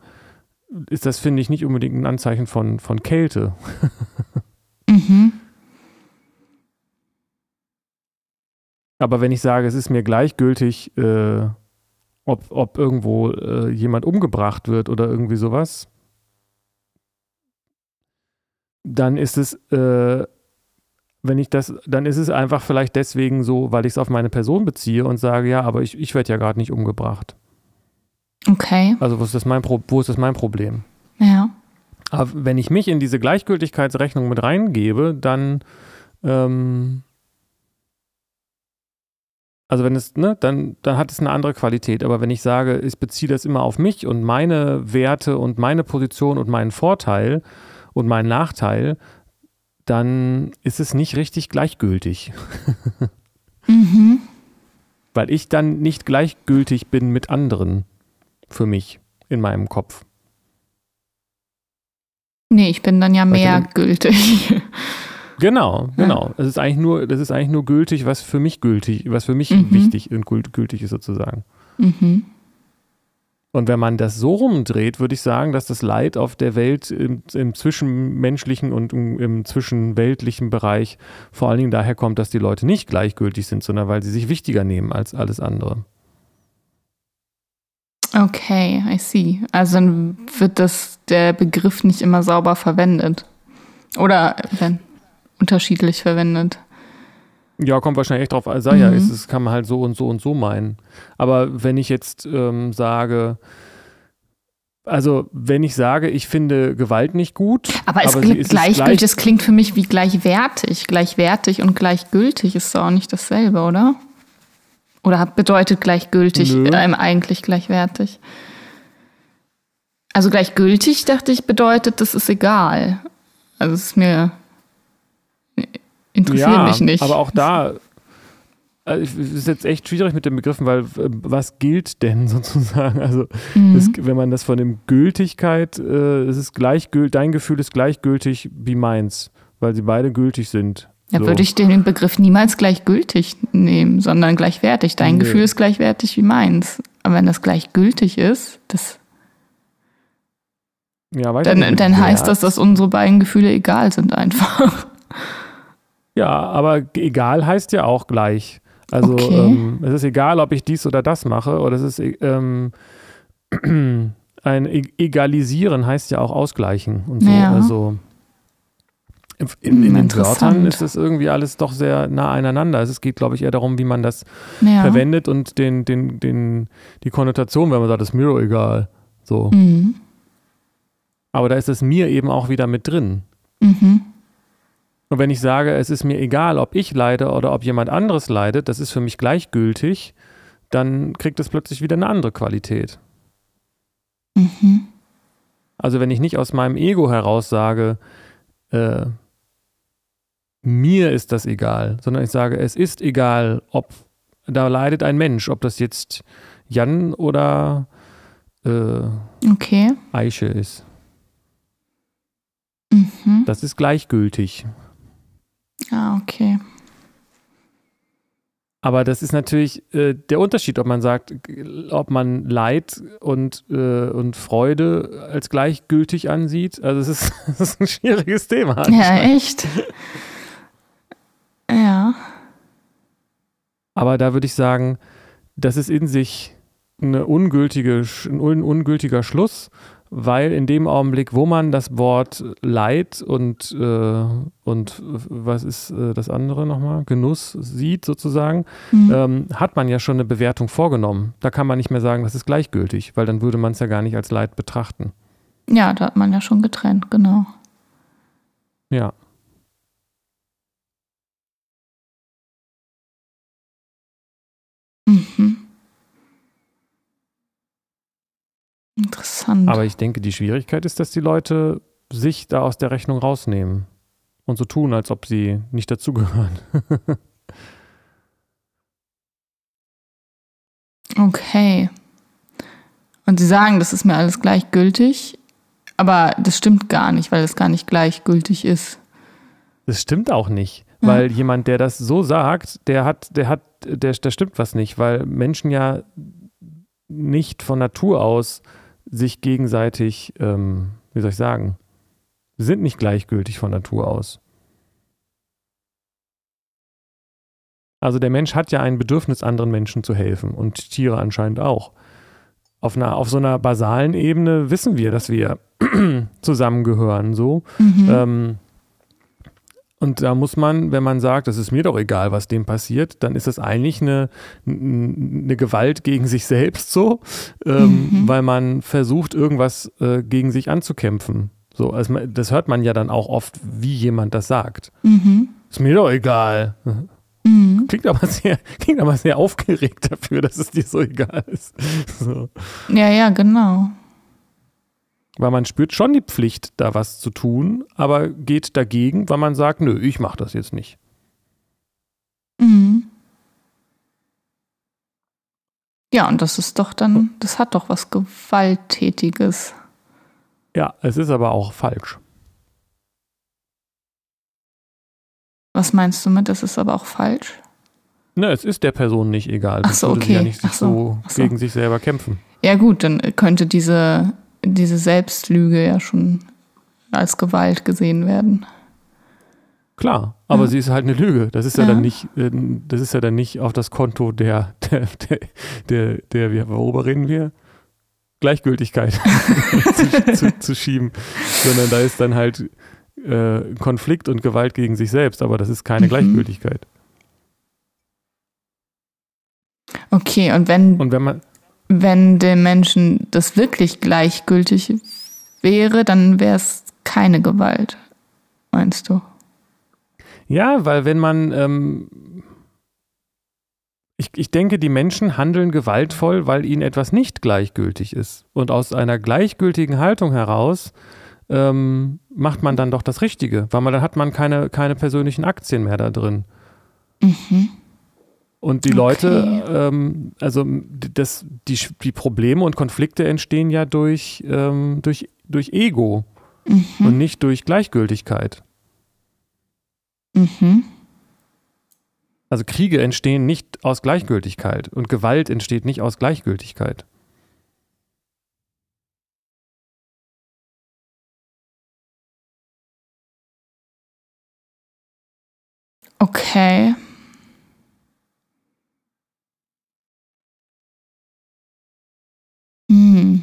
ist das, finde ich, nicht unbedingt ein Anzeichen von, von Kälte. mhm. Aber wenn ich sage, es ist mir gleichgültig, äh, ob, ob irgendwo äh, jemand umgebracht wird oder irgendwie sowas, dann ist es äh, wenn ich das, dann ist es einfach vielleicht deswegen so, weil ich es auf meine Person beziehe und sage, ja, aber ich, ich werde ja gerade nicht umgebracht. Okay. Also wo ist, das mein Pro wo ist das mein Problem? Ja. Aber wenn ich mich in diese Gleichgültigkeitsrechnung mit reingebe, dann ähm, also wenn es, ne, dann, dann hat es eine andere Qualität. Aber wenn ich sage, ich beziehe das immer auf mich und meine Werte und meine Position und meinen Vorteil und meinen Nachteil, dann ist es nicht richtig gleichgültig. mhm. Weil ich dann nicht gleichgültig bin mit anderen für mich in meinem Kopf. Nee, ich bin dann ja mehr gültig. Genau, genau. Ja. Das ist eigentlich nur, das ist eigentlich nur gültig, was für mich gültig, was für mich mhm. wichtig und gültig ist sozusagen. Mhm. Und wenn man das so rumdreht, würde ich sagen, dass das Leid auf der Welt im, im zwischenmenschlichen und im, im, zwischenweltlichen Bereich vor allen Dingen daher kommt, dass die Leute nicht gleichgültig sind, sondern weil sie sich wichtiger nehmen als alles andere. Okay, I see. Also dann wird das der Begriff nicht immer sauber verwendet. Oder wenn unterschiedlich verwendet. Ja, kommt wahrscheinlich echt drauf. Sei mhm. ja, ist, es kann man halt so und so und so meinen. Aber wenn ich jetzt ähm, sage, also wenn ich sage, ich finde Gewalt nicht gut. Aber es aber klingt gleichgültig, gleich, es klingt für mich wie gleichwertig. Gleichwertig und gleichgültig ist doch auch nicht dasselbe, oder? Oder bedeutet gleichgültig ähm, eigentlich gleichwertig? Also gleichgültig, dachte ich, bedeutet, das ist egal. Also es ist mir interessiert ja, mich nicht. Aber auch da also es ist jetzt echt schwierig mit den Begriffen, weil äh, was gilt denn sozusagen? Also mhm. das, wenn man das von dem Gültigkeit, äh, es ist gleichgültig, dein Gefühl ist gleichgültig wie meins, weil sie beide gültig sind. Ja, so. würde ich den Begriff niemals gleichgültig nehmen, sondern gleichwertig. Dein nee. Gefühl ist gleichwertig wie meins. Aber wenn das gleichgültig ist, das ja, dann, dann heißt das, dass unsere beiden Gefühle egal sind einfach. Ja, aber egal heißt ja auch gleich. Also okay. ähm, es ist egal, ob ich dies oder das mache, oder es ist ähm, ein e-, Egalisieren heißt ja auch ausgleichen und so. Ja. Also in, in den Wörtern ist es irgendwie alles doch sehr nah aneinander. Also es geht, glaube ich, eher darum, wie man das ja. verwendet und den, den, den, die Konnotation, wenn man sagt, ist mir egal. So. Mhm. Aber da ist es mir eben auch wieder mit drin. Mhm. Und wenn ich sage, es ist mir egal, ob ich leide oder ob jemand anderes leidet, das ist für mich gleichgültig, dann kriegt es plötzlich wieder eine andere Qualität. Mhm. Also wenn ich nicht aus meinem Ego heraus sage, äh, mir ist das egal, sondern ich sage, es ist egal, ob da leidet ein Mensch, ob das jetzt Jan oder äh, okay. Eiche ist. Mhm. Das ist gleichgültig. Ah, okay. Aber das ist natürlich äh, der Unterschied, ob man sagt, ob man Leid und, äh, und Freude als gleichgültig ansieht. Also es ist, das ist ein schwieriges Thema. Ja, echt. ja. Aber da würde ich sagen, das ist in sich eine ungültige, ein ungültiger Schluss weil in dem Augenblick, wo man das Wort Leid und, äh, und was ist äh, das andere nochmal, Genuss sieht sozusagen, mhm. ähm, hat man ja schon eine Bewertung vorgenommen. Da kann man nicht mehr sagen, das ist gleichgültig, weil dann würde man es ja gar nicht als Leid betrachten. Ja, da hat man ja schon getrennt, genau. Ja. Mhm. Interessant. Aber ich denke, die Schwierigkeit ist, dass die Leute sich da aus der Rechnung rausnehmen und so tun, als ob sie nicht dazugehören. okay. Und sie sagen, das ist mir alles gleichgültig, aber das stimmt gar nicht, weil es gar nicht gleichgültig ist. Das stimmt auch nicht, ja. weil jemand, der das so sagt, der hat, der hat, der, der stimmt was nicht, weil Menschen ja nicht von Natur aus sich gegenseitig, ähm, wie soll ich sagen, sind nicht gleichgültig von Natur aus. Also der Mensch hat ja ein Bedürfnis, anderen Menschen zu helfen und Tiere anscheinend auch. Auf, einer, auf so einer basalen Ebene wissen wir, dass wir zusammengehören, so. Mhm. Ähm, und da muss man, wenn man sagt, es ist mir doch egal, was dem passiert, dann ist das eigentlich eine, eine Gewalt gegen sich selbst so, ähm, mhm. weil man versucht, irgendwas äh, gegen sich anzukämpfen. So, also das hört man ja dann auch oft, wie jemand das sagt. Mhm. Ist mir doch egal. Mhm. Klingt, aber sehr, klingt aber sehr aufgeregt dafür, dass es dir so egal ist. So. Ja, ja, genau. Weil man spürt schon die Pflicht, da was zu tun, aber geht dagegen, weil man sagt, nö, ich mach das jetzt nicht. Mhm. Ja, und das ist doch dann, das hat doch was Gewalttätiges. Ja, es ist aber auch falsch. Was meinst du mit, das ist aber auch falsch? Ne, es ist der Person nicht egal. Ach so, okay. Sie ja nicht so, so, gegen sich selber kämpfen. Ja gut, dann könnte diese, diese Selbstlüge ja schon als Gewalt gesehen werden. Klar, aber ja. sie ist halt eine Lüge. Das ist ja, ja, dann nicht, äh, das ist ja dann nicht auf das Konto der, der, der, der, der, der worüber reden wir? Gleichgültigkeit zu, zu, zu, schieben, sondern da ist dann halt äh, Konflikt und Gewalt gegen sich selbst, aber das ist keine mhm. Gleichgültigkeit. Okay, und wenn, und wenn man wenn dem Menschen das wirklich gleichgültig wäre, dann wäre es keine Gewalt, meinst du? Ja, weil wenn man, ähm, ich, ich denke, die Menschen handeln gewaltvoll, weil ihnen etwas nicht gleichgültig ist. Und aus einer gleichgültigen Haltung heraus ähm, macht man dann doch das Richtige, weil man dann hat man keine, keine persönlichen Aktien mehr da drin. Mhm. Und die okay. Leute, ähm, also das, die, die Probleme und Konflikte entstehen ja durch, ähm, durch, durch Ego mhm. und nicht durch Gleichgültigkeit. Mhm. Also Kriege entstehen nicht aus Gleichgültigkeit und Gewalt entsteht nicht aus Gleichgültigkeit. Okay. Hm.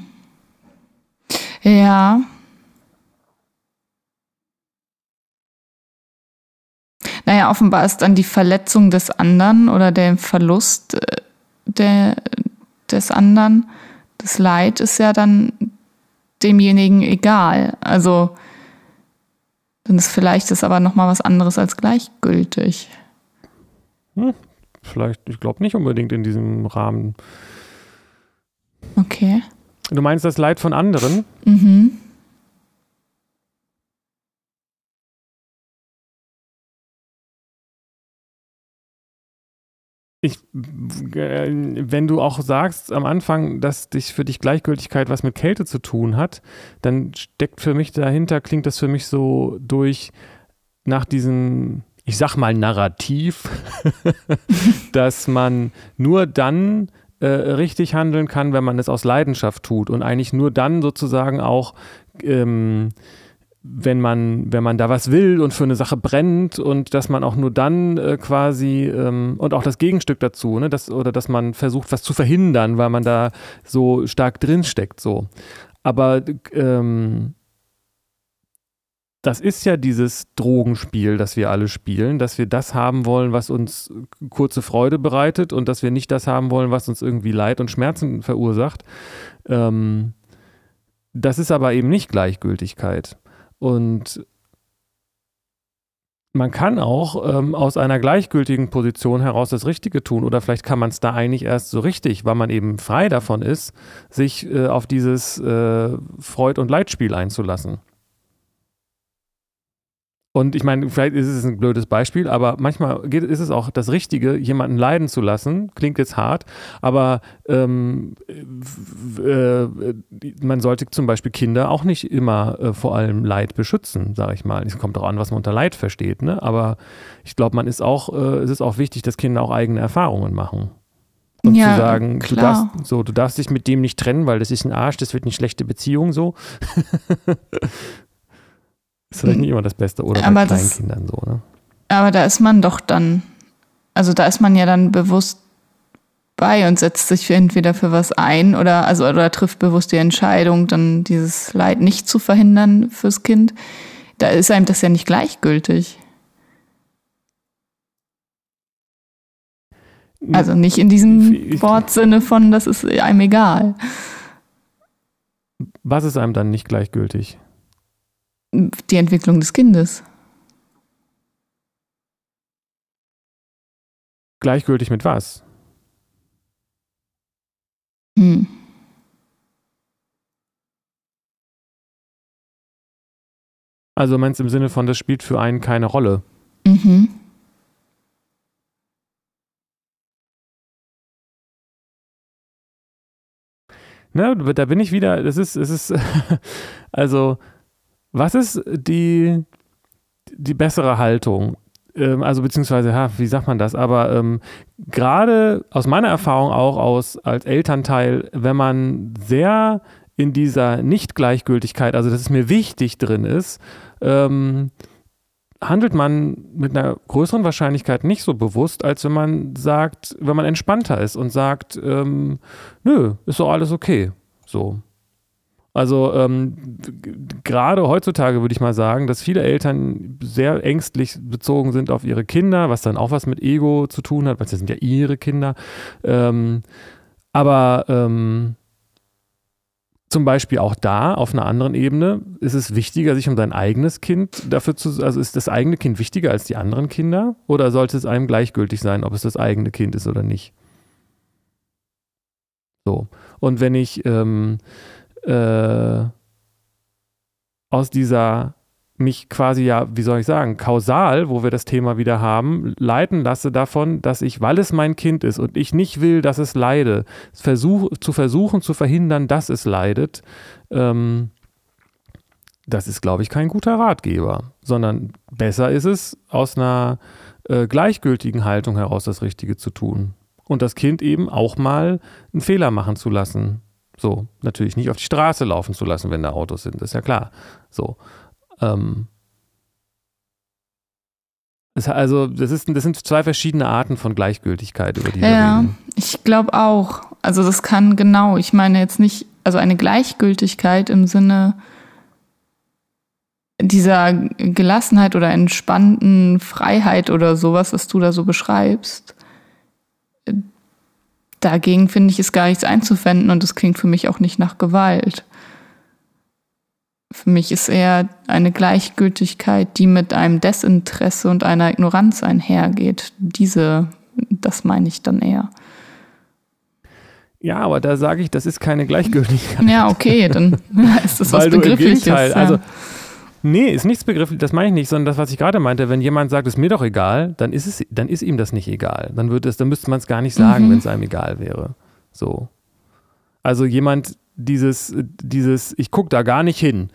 Ja. Naja, offenbar ist dann die Verletzung des anderen oder der Verlust äh, der, des anderen, das Leid ist ja dann demjenigen egal. Also dann ist vielleicht das aber nochmal was anderes als gleichgültig. Hm, vielleicht, ich glaube nicht unbedingt in diesem Rahmen. Okay. Du meinst das Leid von anderen? Mhm. Ich, äh, wenn du auch sagst am Anfang, dass dich für dich Gleichgültigkeit was mit Kälte zu tun hat, dann steckt für mich dahinter, klingt das für mich so durch nach diesem, ich sag mal, Narrativ, dass man nur dann äh, richtig handeln kann, wenn man es aus Leidenschaft tut und eigentlich nur dann sozusagen auch ähm, wenn man, wenn man da was will und für eine Sache brennt und dass man auch nur dann äh, quasi ähm, und auch das Gegenstück dazu, ne, dass, oder dass man versucht, was zu verhindern, weil man da so stark drin steckt, so. Aber ähm, das ist ja dieses Drogenspiel, das wir alle spielen, dass wir das haben wollen, was uns kurze Freude bereitet und dass wir nicht das haben wollen, was uns irgendwie Leid und Schmerzen verursacht. Ähm, das ist aber eben nicht Gleichgültigkeit. Und man kann auch ähm, aus einer gleichgültigen Position heraus das Richtige tun oder vielleicht kann man es da eigentlich erst so richtig, weil man eben frei davon ist, sich äh, auf dieses äh, Freud- und Leitspiel einzulassen. Und ich meine, vielleicht ist es ein blödes Beispiel, aber manchmal geht, ist es auch das Richtige, jemanden leiden zu lassen. Klingt jetzt hart, aber ähm, äh, man sollte zum Beispiel Kinder auch nicht immer äh, vor allem Leid beschützen, sage ich mal. Es kommt auch an, was man unter Leid versteht, ne? Aber ich glaube, man ist auch, äh, es ist auch wichtig, dass Kinder auch eigene Erfahrungen machen. Und ja, zu sagen, du darfst, so, du darfst dich mit dem nicht trennen, weil das ist ein Arsch, das wird eine schlechte Beziehung so. Ist vielleicht nicht immer das Beste, oder aber bei Kleinkindern so, ne? Aber da ist man doch dann, also da ist man ja dann bewusst bei und setzt sich für entweder für was ein oder also oder trifft bewusst die Entscheidung, dann dieses Leid nicht zu verhindern fürs Kind. Da ist einem das ja nicht gleichgültig. Also nicht in diesem Wortsinne von, das ist einem egal. Was ist einem dann nicht gleichgültig? Die Entwicklung des Kindes. Gleichgültig mit was? Hm. Also meinst du im Sinne von, das spielt für einen keine Rolle? Mhm. Ne, da bin ich wieder, das ist, es ist, also, was ist die, die bessere Haltung? Ähm, also, beziehungsweise, ja, wie sagt man das? Aber ähm, gerade aus meiner Erfahrung auch aus, als Elternteil, wenn man sehr in dieser Nicht-Gleichgültigkeit, also dass es mir wichtig drin ist, ähm, handelt man mit einer größeren Wahrscheinlichkeit nicht so bewusst, als wenn man sagt, wenn man entspannter ist und sagt, ähm, nö, ist doch alles okay. So. Also ähm, gerade heutzutage würde ich mal sagen, dass viele Eltern sehr ängstlich bezogen sind auf ihre Kinder, was dann auch was mit Ego zu tun hat, weil das sind ja ihre Kinder. Ähm, aber ähm, zum Beispiel auch da auf einer anderen Ebene ist es wichtiger, sich um dein eigenes Kind dafür zu, also ist das eigene Kind wichtiger als die anderen Kinder oder sollte es einem gleichgültig sein, ob es das eigene Kind ist oder nicht? So. Und wenn ich ähm, äh, aus dieser mich quasi ja, wie soll ich sagen, kausal, wo wir das Thema wieder haben, leiten lasse davon, dass ich, weil es mein Kind ist und ich nicht will, dass es leide, versuch, zu versuchen zu verhindern, dass es leidet, ähm, das ist, glaube ich, kein guter Ratgeber, sondern besser ist es, aus einer äh, gleichgültigen Haltung heraus das Richtige zu tun. Und das Kind eben auch mal einen Fehler machen zu lassen. So, natürlich nicht auf die Straße laufen zu lassen, wenn da Autos sind, ist ja klar. So. Ähm, also, das, ist, das sind zwei verschiedene Arten von Gleichgültigkeit, über die wir ja, reden. ich glaube auch. Also, das kann genau, ich meine jetzt nicht, also eine Gleichgültigkeit im Sinne dieser Gelassenheit oder entspannten Freiheit oder sowas, was du da so beschreibst. Dagegen finde ich es gar nichts einzuwenden und das klingt für mich auch nicht nach Gewalt. Für mich ist eher eine Gleichgültigkeit, die mit einem Desinteresse und einer Ignoranz einhergeht. Diese, das meine ich dann eher. Ja, aber da sage ich, das ist keine Gleichgültigkeit. Ja, okay, dann ist das was Begriffliches. Gegenteil, ja. also Nee, ist nichts begrifflich, das meine ich nicht, sondern das, was ich gerade meinte, wenn jemand sagt, ist mir doch egal, dann ist es, dann ist ihm das nicht egal. Dann wird es, dann müsste man es gar nicht sagen, Mhm. wenn es einem egal wäre. So. Also jemand, dieses, dieses, ich gucke da gar nicht hin,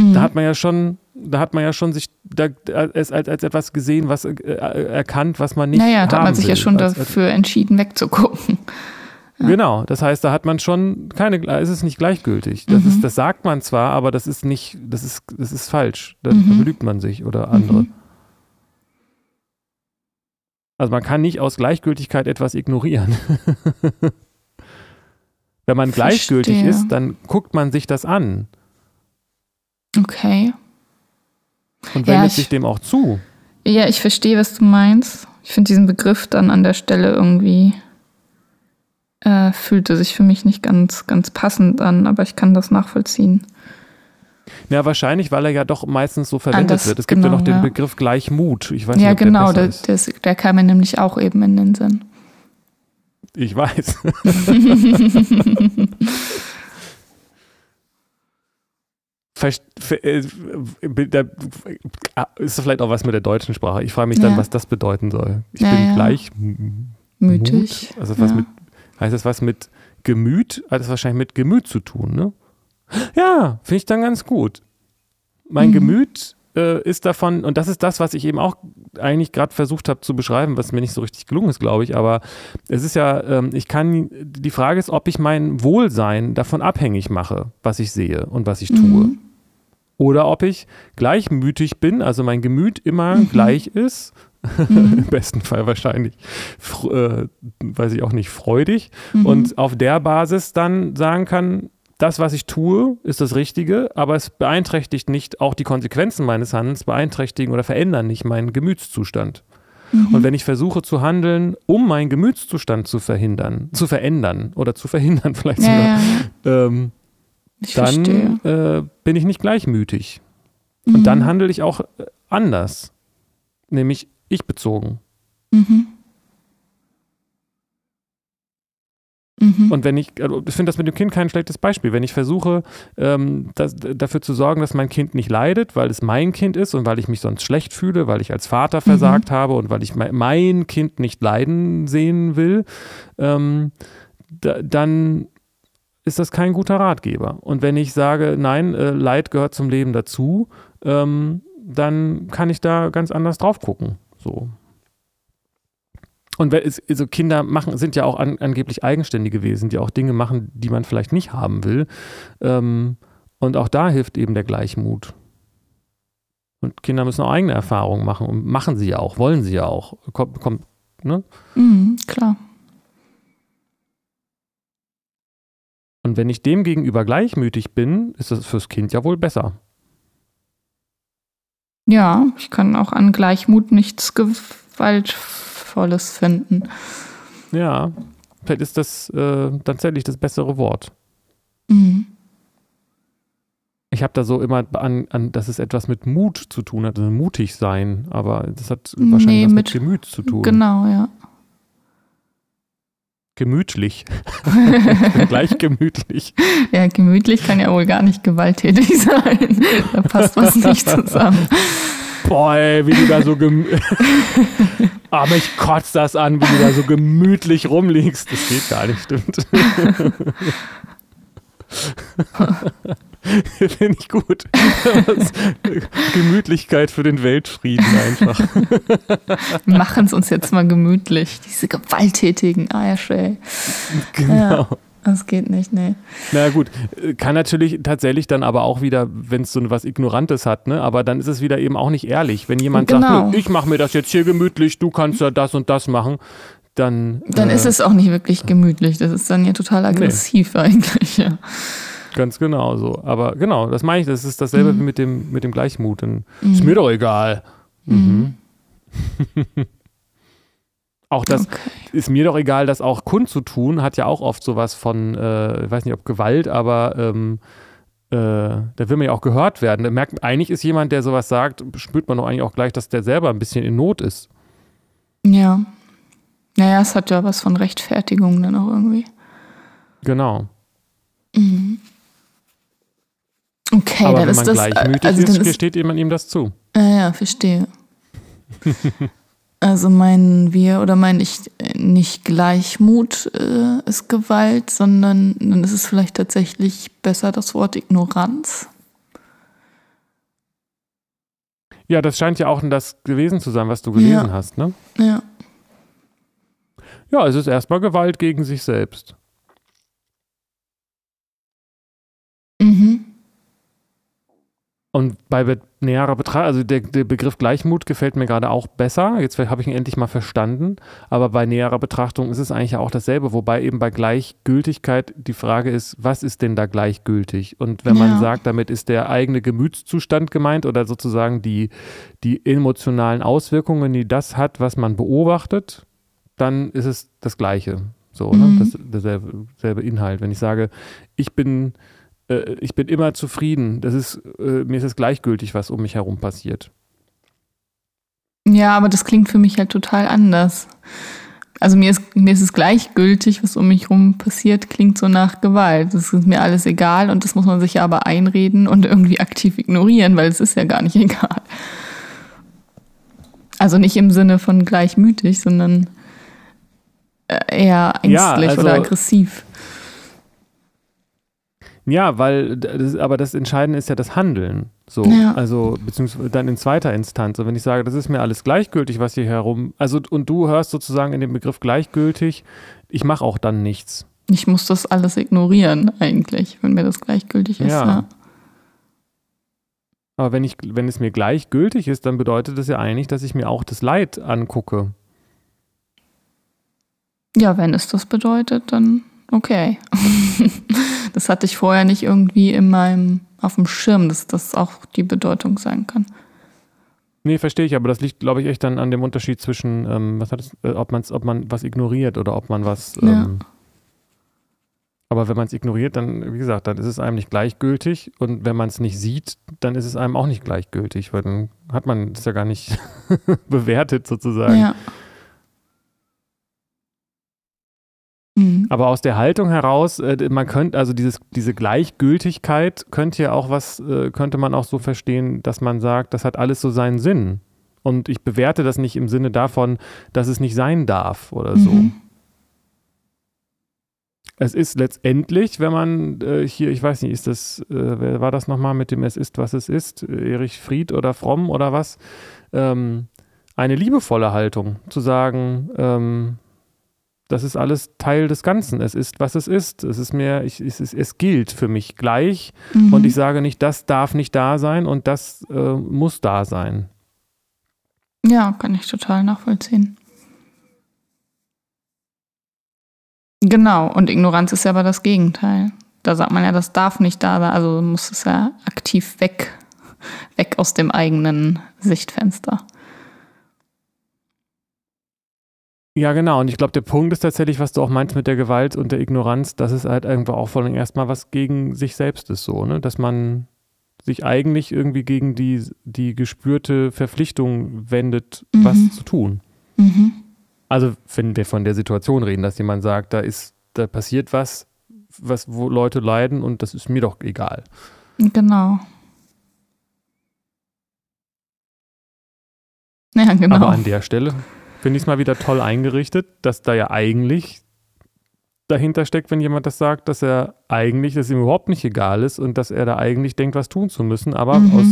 Mhm. da hat man ja schon, da hat man ja schon sich da, als, als, als etwas gesehen, was äh, erkannt, was man nicht naja, da hat man sich ja will. schon Als- als- dafür entschieden, wegzugucken. Ja. Genau, das heißt, da hat man schon keine, ist es nicht gleichgültig. Das, Mhm. ist, das sagt man zwar, aber das ist nicht, das ist, das ist falsch. Da, Mhm. da belügt man sich oder andere. Mhm. Also man kann nicht aus Gleichgültigkeit etwas ignorieren. Wenn man gleichgültig Verstehe. ist, dann guckt man sich das an Okay. und Ja, wendet ich- sich dem auch zu. Ja, ich verstehe, was du meinst. Ich finde diesen Begriff dann an der Stelle irgendwie äh, fühlte sich für mich nicht ganz, ganz passend an, aber ich kann das nachvollziehen. Ja, wahrscheinlich, weil er ja doch meistens so verwendet das- wird. Es gibt ja genau, noch den ja. Begriff Gleichmut. Ich weiß ja, nicht, genau, der der, ist. der, kam mir nämlich auch eben in den Sinn. Ich weiß. Äh, da ist vielleicht auch was mit der deutschen Sprache. Ich frage mich dann, Ja. was das bedeuten soll. Ich Ja, bin ja. gleich m- Mütig. Mut? Also was ja. mit, heißt das was mit Gemüt? Hat das wahrscheinlich mit Gemüt zu tun, ne? Ja, finde ich dann ganz gut. Mein Mhm. Gemüt äh, ist davon, und das ist das, was ich eben auch eigentlich gerade versucht habe zu beschreiben, was mir nicht so richtig gelungen ist, glaube ich, aber es ist ja, ähm, ich kann, die Frage ist, ob ich mein Wohlsein davon abhängig mache, was ich sehe und was ich tue. Mhm. Oder ob ich gleichmütig bin, also mein Gemüt immer Mhm. gleich ist, Mhm. im besten Fall wahrscheinlich, äh, weiß ich auch nicht, freudig Mhm. und auf der Basis dann sagen kann, das, was ich tue, ist das Richtige, aber es beeinträchtigt nicht, auch die Konsequenzen meines Handelns beeinträchtigen oder verändern nicht meinen Gemütszustand. Mhm. Und wenn ich versuche zu handeln, um meinen Gemütszustand zu verhindern, zu verändern oder zu verhindern vielleicht ja, sogar, ja, ähm, dann äh, bin ich nicht gleichmütig. Und dann handle ich auch äh, anders, nämlich ich bezogen. Mhm. Mhm. Und wenn ich, also ich finde das mit dem Kind kein schlechtes Beispiel. Wenn ich versuche, ähm, das, dafür zu sorgen, dass mein Kind nicht leidet, weil es mein Kind ist und weil ich mich sonst schlecht fühle, weil ich als Vater versagt mhm. habe und weil ich mein Kind nicht leiden sehen will, ähm, da, dann ist das kein guter Ratgeber. Und wenn ich sage, nein, äh, Leid gehört zum Leben dazu, ähm, dann kann ich da ganz anders drauf gucken. So. Und es, also Kinder machen, sind ja auch an, angeblich eigenständige Wesen, die auch Dinge machen, die man vielleicht nicht haben will. Ähm, und auch da hilft eben der Gleichmut. Und Kinder müssen auch eigene Erfahrungen machen und machen sie ja auch, wollen sie ja auch. Kommt, kommt, ne? Mhm, klar. Und wenn ich dem gegenüber gleichmütig bin, ist das fürs Kind ja wohl besser. Ja, ich kann auch an Gleichmut nichts Gewalt Wertvolles finden. Ja, vielleicht ist das äh, tatsächlich das bessere Wort. Mhm. Ich habe da so immer an, an, dass es etwas mit Mut zu tun hat, also mutig sein, aber das hat wahrscheinlich nee, was mit, mit Gemüt zu tun. Genau, ja. Gemütlich. gleich gemütlich. Ja, gemütlich kann ja wohl gar nicht gewalttätig sein. Da passt was nicht zusammen. Boah, ey, wie du da so gemütlich. Aber ah, mich kotzt das an, wie du da so gemütlich rumliegst. Das geht gar nicht, stimmt. Finde ich gut. Gemütlichkeit für den Weltfrieden einfach. Machen es uns jetzt mal gemütlich, diese gewalttätigen Eiersche. Genau. Ja. Das geht nicht, nee. Na gut, kann natürlich tatsächlich dann aber auch wieder, wenn es so was Ignorantes hat, ne? aber dann ist es wieder eben auch nicht ehrlich. Wenn jemand genau. sagt, ich mache mir das jetzt hier gemütlich, du kannst ja das und das machen, dann. Dann äh, ist es auch nicht wirklich gemütlich. Das ist dann ja total aggressiv nee. eigentlich, ja. Ganz genau so. Aber genau, das meine ich, das ist dasselbe mhm. wie mit dem, mit dem Gleichmut. Dann mhm. Ist mir doch egal. Mhm. mhm. Auch das okay. ist mir doch egal, das auch kundzutun, hat ja auch oft sowas von, äh, ich weiß nicht ob Gewalt, aber ähm, äh, da will man ja auch gehört werden. Da merkt, eigentlich ist jemand, der sowas sagt, spürt man doch eigentlich auch gleich, dass der selber ein bisschen in Not ist. Ja. Naja, es hat ja was von Rechtfertigung dann auch irgendwie. Genau. Mhm. Okay, aber dann wenn ist man das. gleichmütig also ist, gesteht jemand ihm das zu. Ja, ja, verstehe. Also meinen wir oder meine ich nicht Gleichmut äh, ist Gewalt, sondern dann ist es vielleicht tatsächlich besser das Wort Ignoranz. Ja, das scheint ja auch das gewesen zu sein, was du gelesen ja. hast, ne? Ja. Ja, es ist erstmal Gewalt gegen sich selbst. Mhm. Und bei näherer Betrachtung, also der, der, Begriff Gleichmut gefällt mir gerade auch besser. Jetzt habe ich ihn endlich mal verstanden. Aber bei näherer Betrachtung ist es eigentlich auch dasselbe. Wobei eben bei Gleichgültigkeit die Frage ist, was ist denn da gleichgültig? Und wenn ja. man sagt, damit ist der eigene Gemütszustand gemeint oder sozusagen die, die emotionalen Auswirkungen, die das hat, was man beobachtet, dann ist es das Gleiche. So, ne? mhm. ne? Das, derselbe, derselbe Inhalt. Wenn ich sage, ich bin äh, ich bin immer zufrieden. Das ist, äh, mir ist es gleichgültig, was um mich herum passiert. Ja, aber das klingt für mich halt total anders. Also mir ist, mir ist es gleichgültig, was um mich herum passiert, klingt so nach Gewalt. Das ist mir alles egal und das muss man sich aber einreden und irgendwie aktiv ignorieren, weil es ist ja gar nicht egal. Also nicht im Sinne von gleichmütig, sondern äh, eher ängstlich ja, also, oder aggressiv. Ja, weil, das, aber das Entscheidende ist ja das Handeln. So, ja. also, beziehungsweise dann in zweiter Instanz. Und wenn ich sage, das ist mir alles gleichgültig, was hier herum, also, und du hörst sozusagen in dem Begriff gleichgültig, ich mache auch dann nichts. Ich muss das alles ignorieren, eigentlich, wenn mir das gleichgültig ist. Ja. ja. Aber wenn, ich, wenn es mir gleichgültig ist, dann bedeutet das ja eigentlich, dass ich mir auch das Leid angucke. Ja, wenn es das bedeutet, dann okay. das hatte ich vorher nicht irgendwie in meinem, auf dem Schirm, dass das auch die Bedeutung sein kann. Nee, verstehe ich, aber das liegt, glaube ich, echt dann an dem Unterschied zwischen, ähm, was hat es, äh, ob, man's, ob man was ignoriert oder ob man was. Ähm, Aber wenn man es ignoriert, dann, wie gesagt, dann ist es einem nicht gleichgültig. Und wenn man es nicht sieht, dann ist es einem auch nicht gleichgültig, weil dann hat man es ja gar nicht bewertet sozusagen. Ja. Mhm. Aber aus der Haltung heraus, äh, man könnte, also dieses, diese Gleichgültigkeit könnte ja auch was, äh, könnte man auch so verstehen, dass man sagt, das hat alles so seinen Sinn. Und ich bewerte das nicht im Sinne davon, dass es nicht sein darf oder so. Mhm. Es ist letztendlich, wenn man äh, hier, ich weiß nicht, ist das, äh, wer war das nochmal mit dem Es ist, was es ist, Erich Fried oder Fromm oder was, ähm, eine liebevolle Haltung, zu sagen, ähm, das ist alles Teil des Ganzen. Es ist, was es ist. Es ist mir, ich, es, ist, es gilt für mich gleich. Mhm. Und ich sage nicht, das darf nicht da sein und das äh, muss da sein. Ja, kann ich total nachvollziehen. Genau, und Ignoranz ist ja aber das Gegenteil. Da sagt man ja, das darf nicht da sein, also muss es ja aktiv weg, weg aus dem eigenen Sichtfenster. Ja, genau. Und ich glaube, der Punkt ist tatsächlich, was du auch meinst mit der Gewalt und der Ignoranz, dass es halt irgendwo auch vor allem erstmal was gegen sich selbst ist, so, ne? Dass man sich eigentlich irgendwie gegen die, die gespürte Verpflichtung wendet, mhm. was zu tun. Mhm. Also, wenn wir von der Situation reden, dass jemand sagt, da ist, da passiert was, was, wo Leute leiden und das ist mir doch egal. Genau. Ja, genau. Aber an der Stelle finde ich es mal wieder toll eingerichtet, dass da ja eigentlich dahinter steckt, wenn jemand das sagt, dass er eigentlich, dass ihm überhaupt nicht egal ist und dass er da eigentlich denkt, was tun zu müssen, aber mhm. aus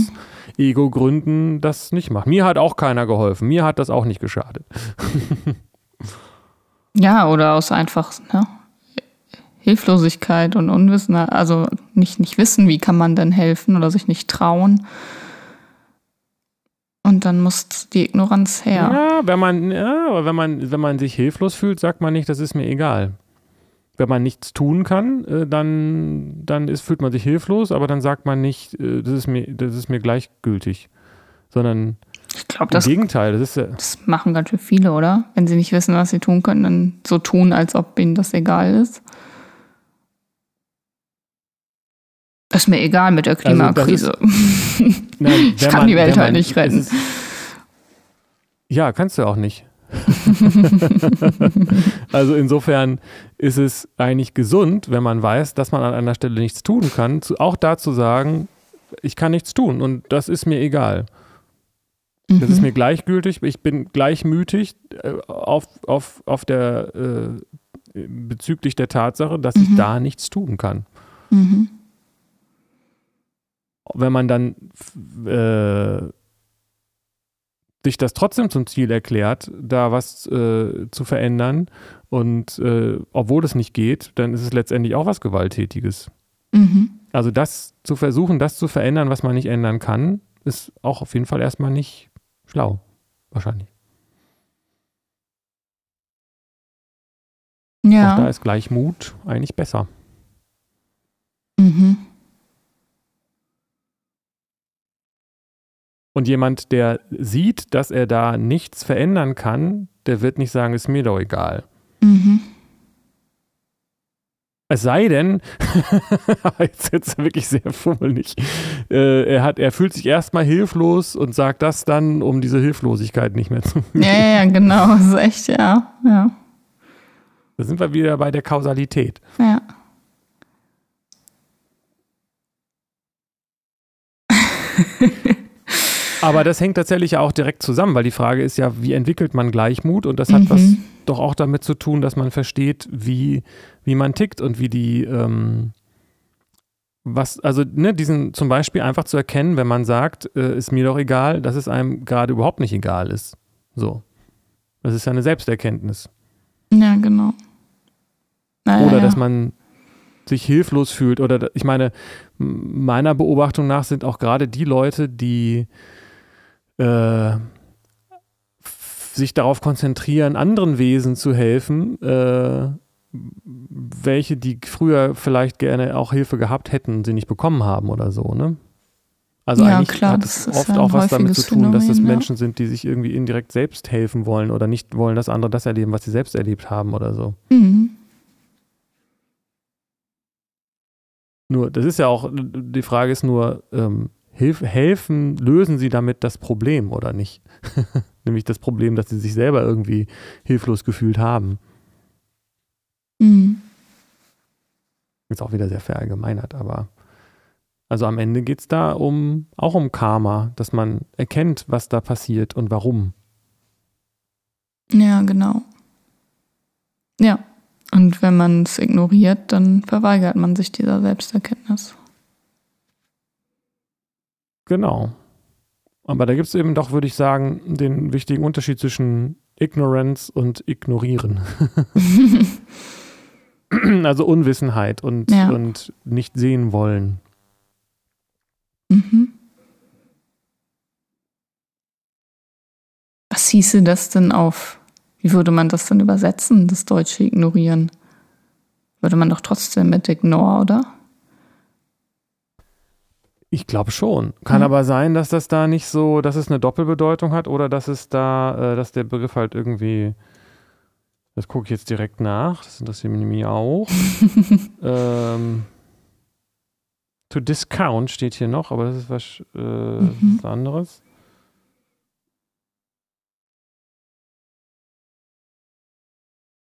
Ego-Gründen das nicht macht. Mir hat auch keiner geholfen. Mir hat das auch nicht geschadet. ja, oder aus einfach ne? Hilflosigkeit und Unwissen, also nicht, nicht wissen, wie kann man denn helfen oder sich nicht trauen. Und dann muss die Ignoranz her. Ja, wenn man, ja, aber wenn man, wenn man sich hilflos fühlt, sagt man nicht, das ist mir egal. Wenn man nichts tun kann, äh, dann, dann ist, fühlt man sich hilflos, aber dann sagt man nicht, äh, das ist mir, das ist mir gleichgültig. Sondern ich glaube, das, Gegenteil, das ist. Das machen ganz schön viele, oder? Wenn sie nicht wissen, was sie tun können, dann so tun, als ob ihnen das egal ist. Ist mir egal mit der also, Klimakrise. Also ist, nein, ich kann man, die Welt halt nicht retten. Ist, ja, kannst du auch nicht. also insofern ist es eigentlich gesund, wenn man weiß, dass man an einer Stelle nichts tun kann, zu, auch dazu sagen, ich kann nichts tun und das ist mir egal. Mhm. Das ist mhm. mir gleichgültig, ich bin gleichmütig äh, auf, auf, auf der äh, bezüglich der Tatsache, dass mhm. ich da nichts tun kann. Mhm wenn man dann äh, sich das trotzdem zum Ziel erklärt, da was äh, zu verändern und äh, obwohl es nicht geht, dann ist es letztendlich auch was Gewalttätiges. Mhm. Also das zu versuchen, das zu verändern, was man nicht ändern kann, ist auch auf jeden Fall erstmal nicht schlau, wahrscheinlich. Ja. Auch da ist Gleichmut eigentlich besser. Mhm. Und jemand, der sieht, dass er da nichts verändern kann, der wird nicht sagen, ist mir doch egal. Mhm. Es sei denn, jetzt ist er wirklich sehr fummelig. Äh, er, hat, er fühlt sich erstmal hilflos und sagt das dann, um diese Hilflosigkeit nicht mehr zu fühlen. Ja, ja, genau. Das ist echt, ja. ja. Da sind wir wieder bei der Kausalität. Ja. Aber das hängt tatsächlich auch direkt zusammen, weil die Frage ist ja, wie entwickelt man Gleichmut? Und das hat mhm. was doch auch damit zu tun, dass man versteht, wie, wie man tickt und wie die, ähm, was, also ne, diesen zum Beispiel einfach zu erkennen, wenn man sagt, äh, ist mir doch egal, dass es einem gerade überhaupt nicht egal ist. So. Das ist ja eine Selbsterkenntnis. Ja, genau. Naja, oder dass man sich hilflos fühlt. Oder ich meine, meiner Beobachtung nach sind auch gerade die Leute, die äh, sich darauf konzentrieren, anderen Wesen zu helfen, äh, welche, die früher vielleicht gerne auch Hilfe gehabt hätten, sie nicht bekommen haben oder so, ne? Also ja, eigentlich klar, hat es oft ja auch was damit zu tun, Phänomen, dass es ja. Menschen sind, die sich irgendwie indirekt selbst helfen wollen oder nicht wollen, dass andere das erleben, was sie selbst erlebt haben oder so. Mhm. nur, das ist ja auch, die Frage ist nur, ähm, hilf, helfen, lösen sie damit das Problem oder nicht? Nämlich das Problem, dass sie sich selber irgendwie hilflos gefühlt haben. Mhm. Ist auch wieder sehr verallgemeinert, aber also am Ende geht es da um auch um Karma, dass man erkennt, was da passiert und warum. Ja, genau. Ja. Und wenn man es ignoriert, dann verweigert man sich dieser Selbsterkenntnis. Genau. Aber da gibt es eben doch, würde ich sagen, den wichtigen Unterschied zwischen Ignorance und Ignorieren. also Unwissenheit und, ja. und nicht sehen wollen. Mhm. Was hieße das denn auf, wie würde man das denn übersetzen, das deutsche Ignorieren? Würde man doch trotzdem mit Ignore, oder? Ich glaube schon. Kann mhm. aber sein, dass das da nicht so, dass es eine Doppelbedeutung hat oder dass es da, äh, dass der Begriff halt irgendwie, das gucke ich jetzt direkt nach, das interessiert mich auch. ähm, to discount steht hier noch, aber das ist was, äh, mhm. was anderes.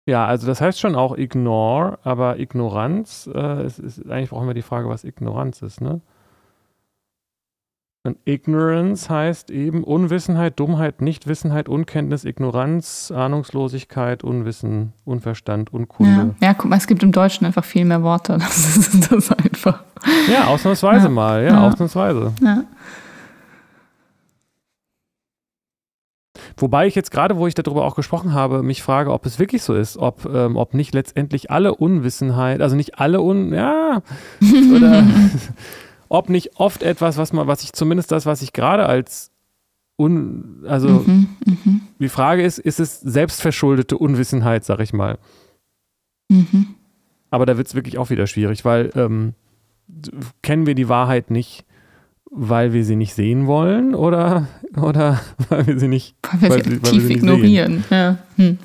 Ja, also das heißt schon auch ignore, aber Ignoranz, äh, ist, ist, eigentlich brauchen wir die Frage, was Ignoranz ist, ne? Und Ignorance heißt eben Unwissenheit, Dummheit, Nichtwissenheit, Unkenntnis, Ignoranz, Ahnungslosigkeit, Unwissen, Unverstand, Unkunde. Ja, ja, guck mal, es gibt im Deutschen einfach viel mehr Worte. Das ist das einfach. Ja, ausnahmsweise ja. mal, ja, ja, ausnahmsweise. Ja. Wobei ich jetzt gerade, wo ich darüber auch gesprochen habe, mich frage, ob es wirklich so ist, ob, ähm, ob nicht letztendlich alle Unwissenheit, also nicht alle Un, ja, oder ob nicht oft etwas, was man, was ich zumindest das, was ich gerade als un, also mhm, mh. die Frage ist, ist es selbstverschuldete Unwissenheit, sag ich mal. Mhm. Aber da wird es wirklich auch wieder schwierig, weil ähm, kennen wir die Wahrheit nicht, weil wir sie nicht sehen wollen oder, oder weil wir sie nicht weil wir sie, weil, tief wir sie ignorieren. Ja. Hm.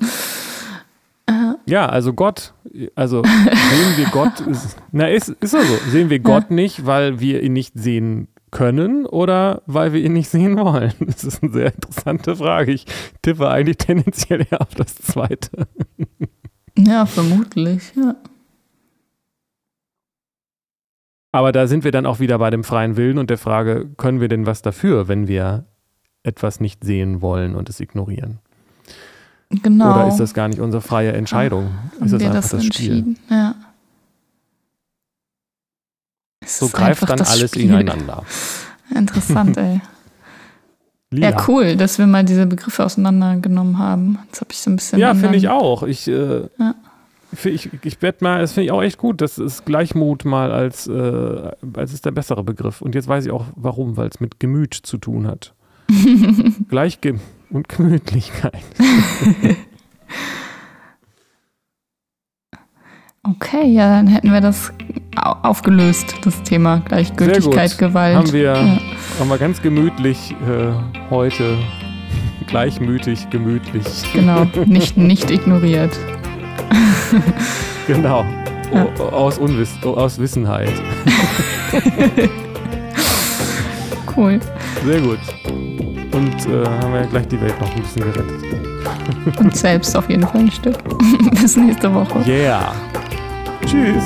Ja, also Gott, also sehen wir Gott, ist, na ist, ist so, sehen wir Gott ja. nicht, weil wir ihn nicht sehen können oder weil wir ihn nicht sehen wollen? Das ist eine sehr interessante Frage. Ich tippe eigentlich tendenziell eher auf das Zweite. Ja, vermutlich, ja. Aber da sind wir dann auch wieder bei dem freien Willen und der Frage, können wir denn was dafür, wenn wir etwas nicht sehen wollen und es ignorieren? Genau. Oder ist das gar nicht unsere freie Entscheidung? Haben ist das einfach das, das Spiel? Ja. so greift dann alles Spiel. ineinander. Interessant, ey. Ja, cool, dass wir mal diese Begriffe auseinandergenommen haben. Jetzt habe ich so ein bisschen. Ja, finde ich auch. Ich, äh, ja. ich, ich werde mal, das finde ich auch echt gut. Das ist Gleichmut mal als, äh, als ist der bessere Begriff. Und jetzt weiß ich auch warum, weil es mit Gemüt zu tun hat. Gleichgemüt und Gemütlichkeit. okay, ja, dann hätten wir das aufgelöst, das Thema Gleichgültigkeit, Gewalt. Haben wir, ja. haben wir ganz gemütlich äh, heute, gleichmütig, gemütlich. Genau, nicht, nicht ignoriert. genau, ja. aus, Unwiss aus Wissenheit. cool. Sehr gut. Und äh, haben wir ja gleich die Welt noch ein bisschen gerettet. Und selbst auf jeden Fall ein Stück. Bis nächste Woche. Yeah. Tschüss.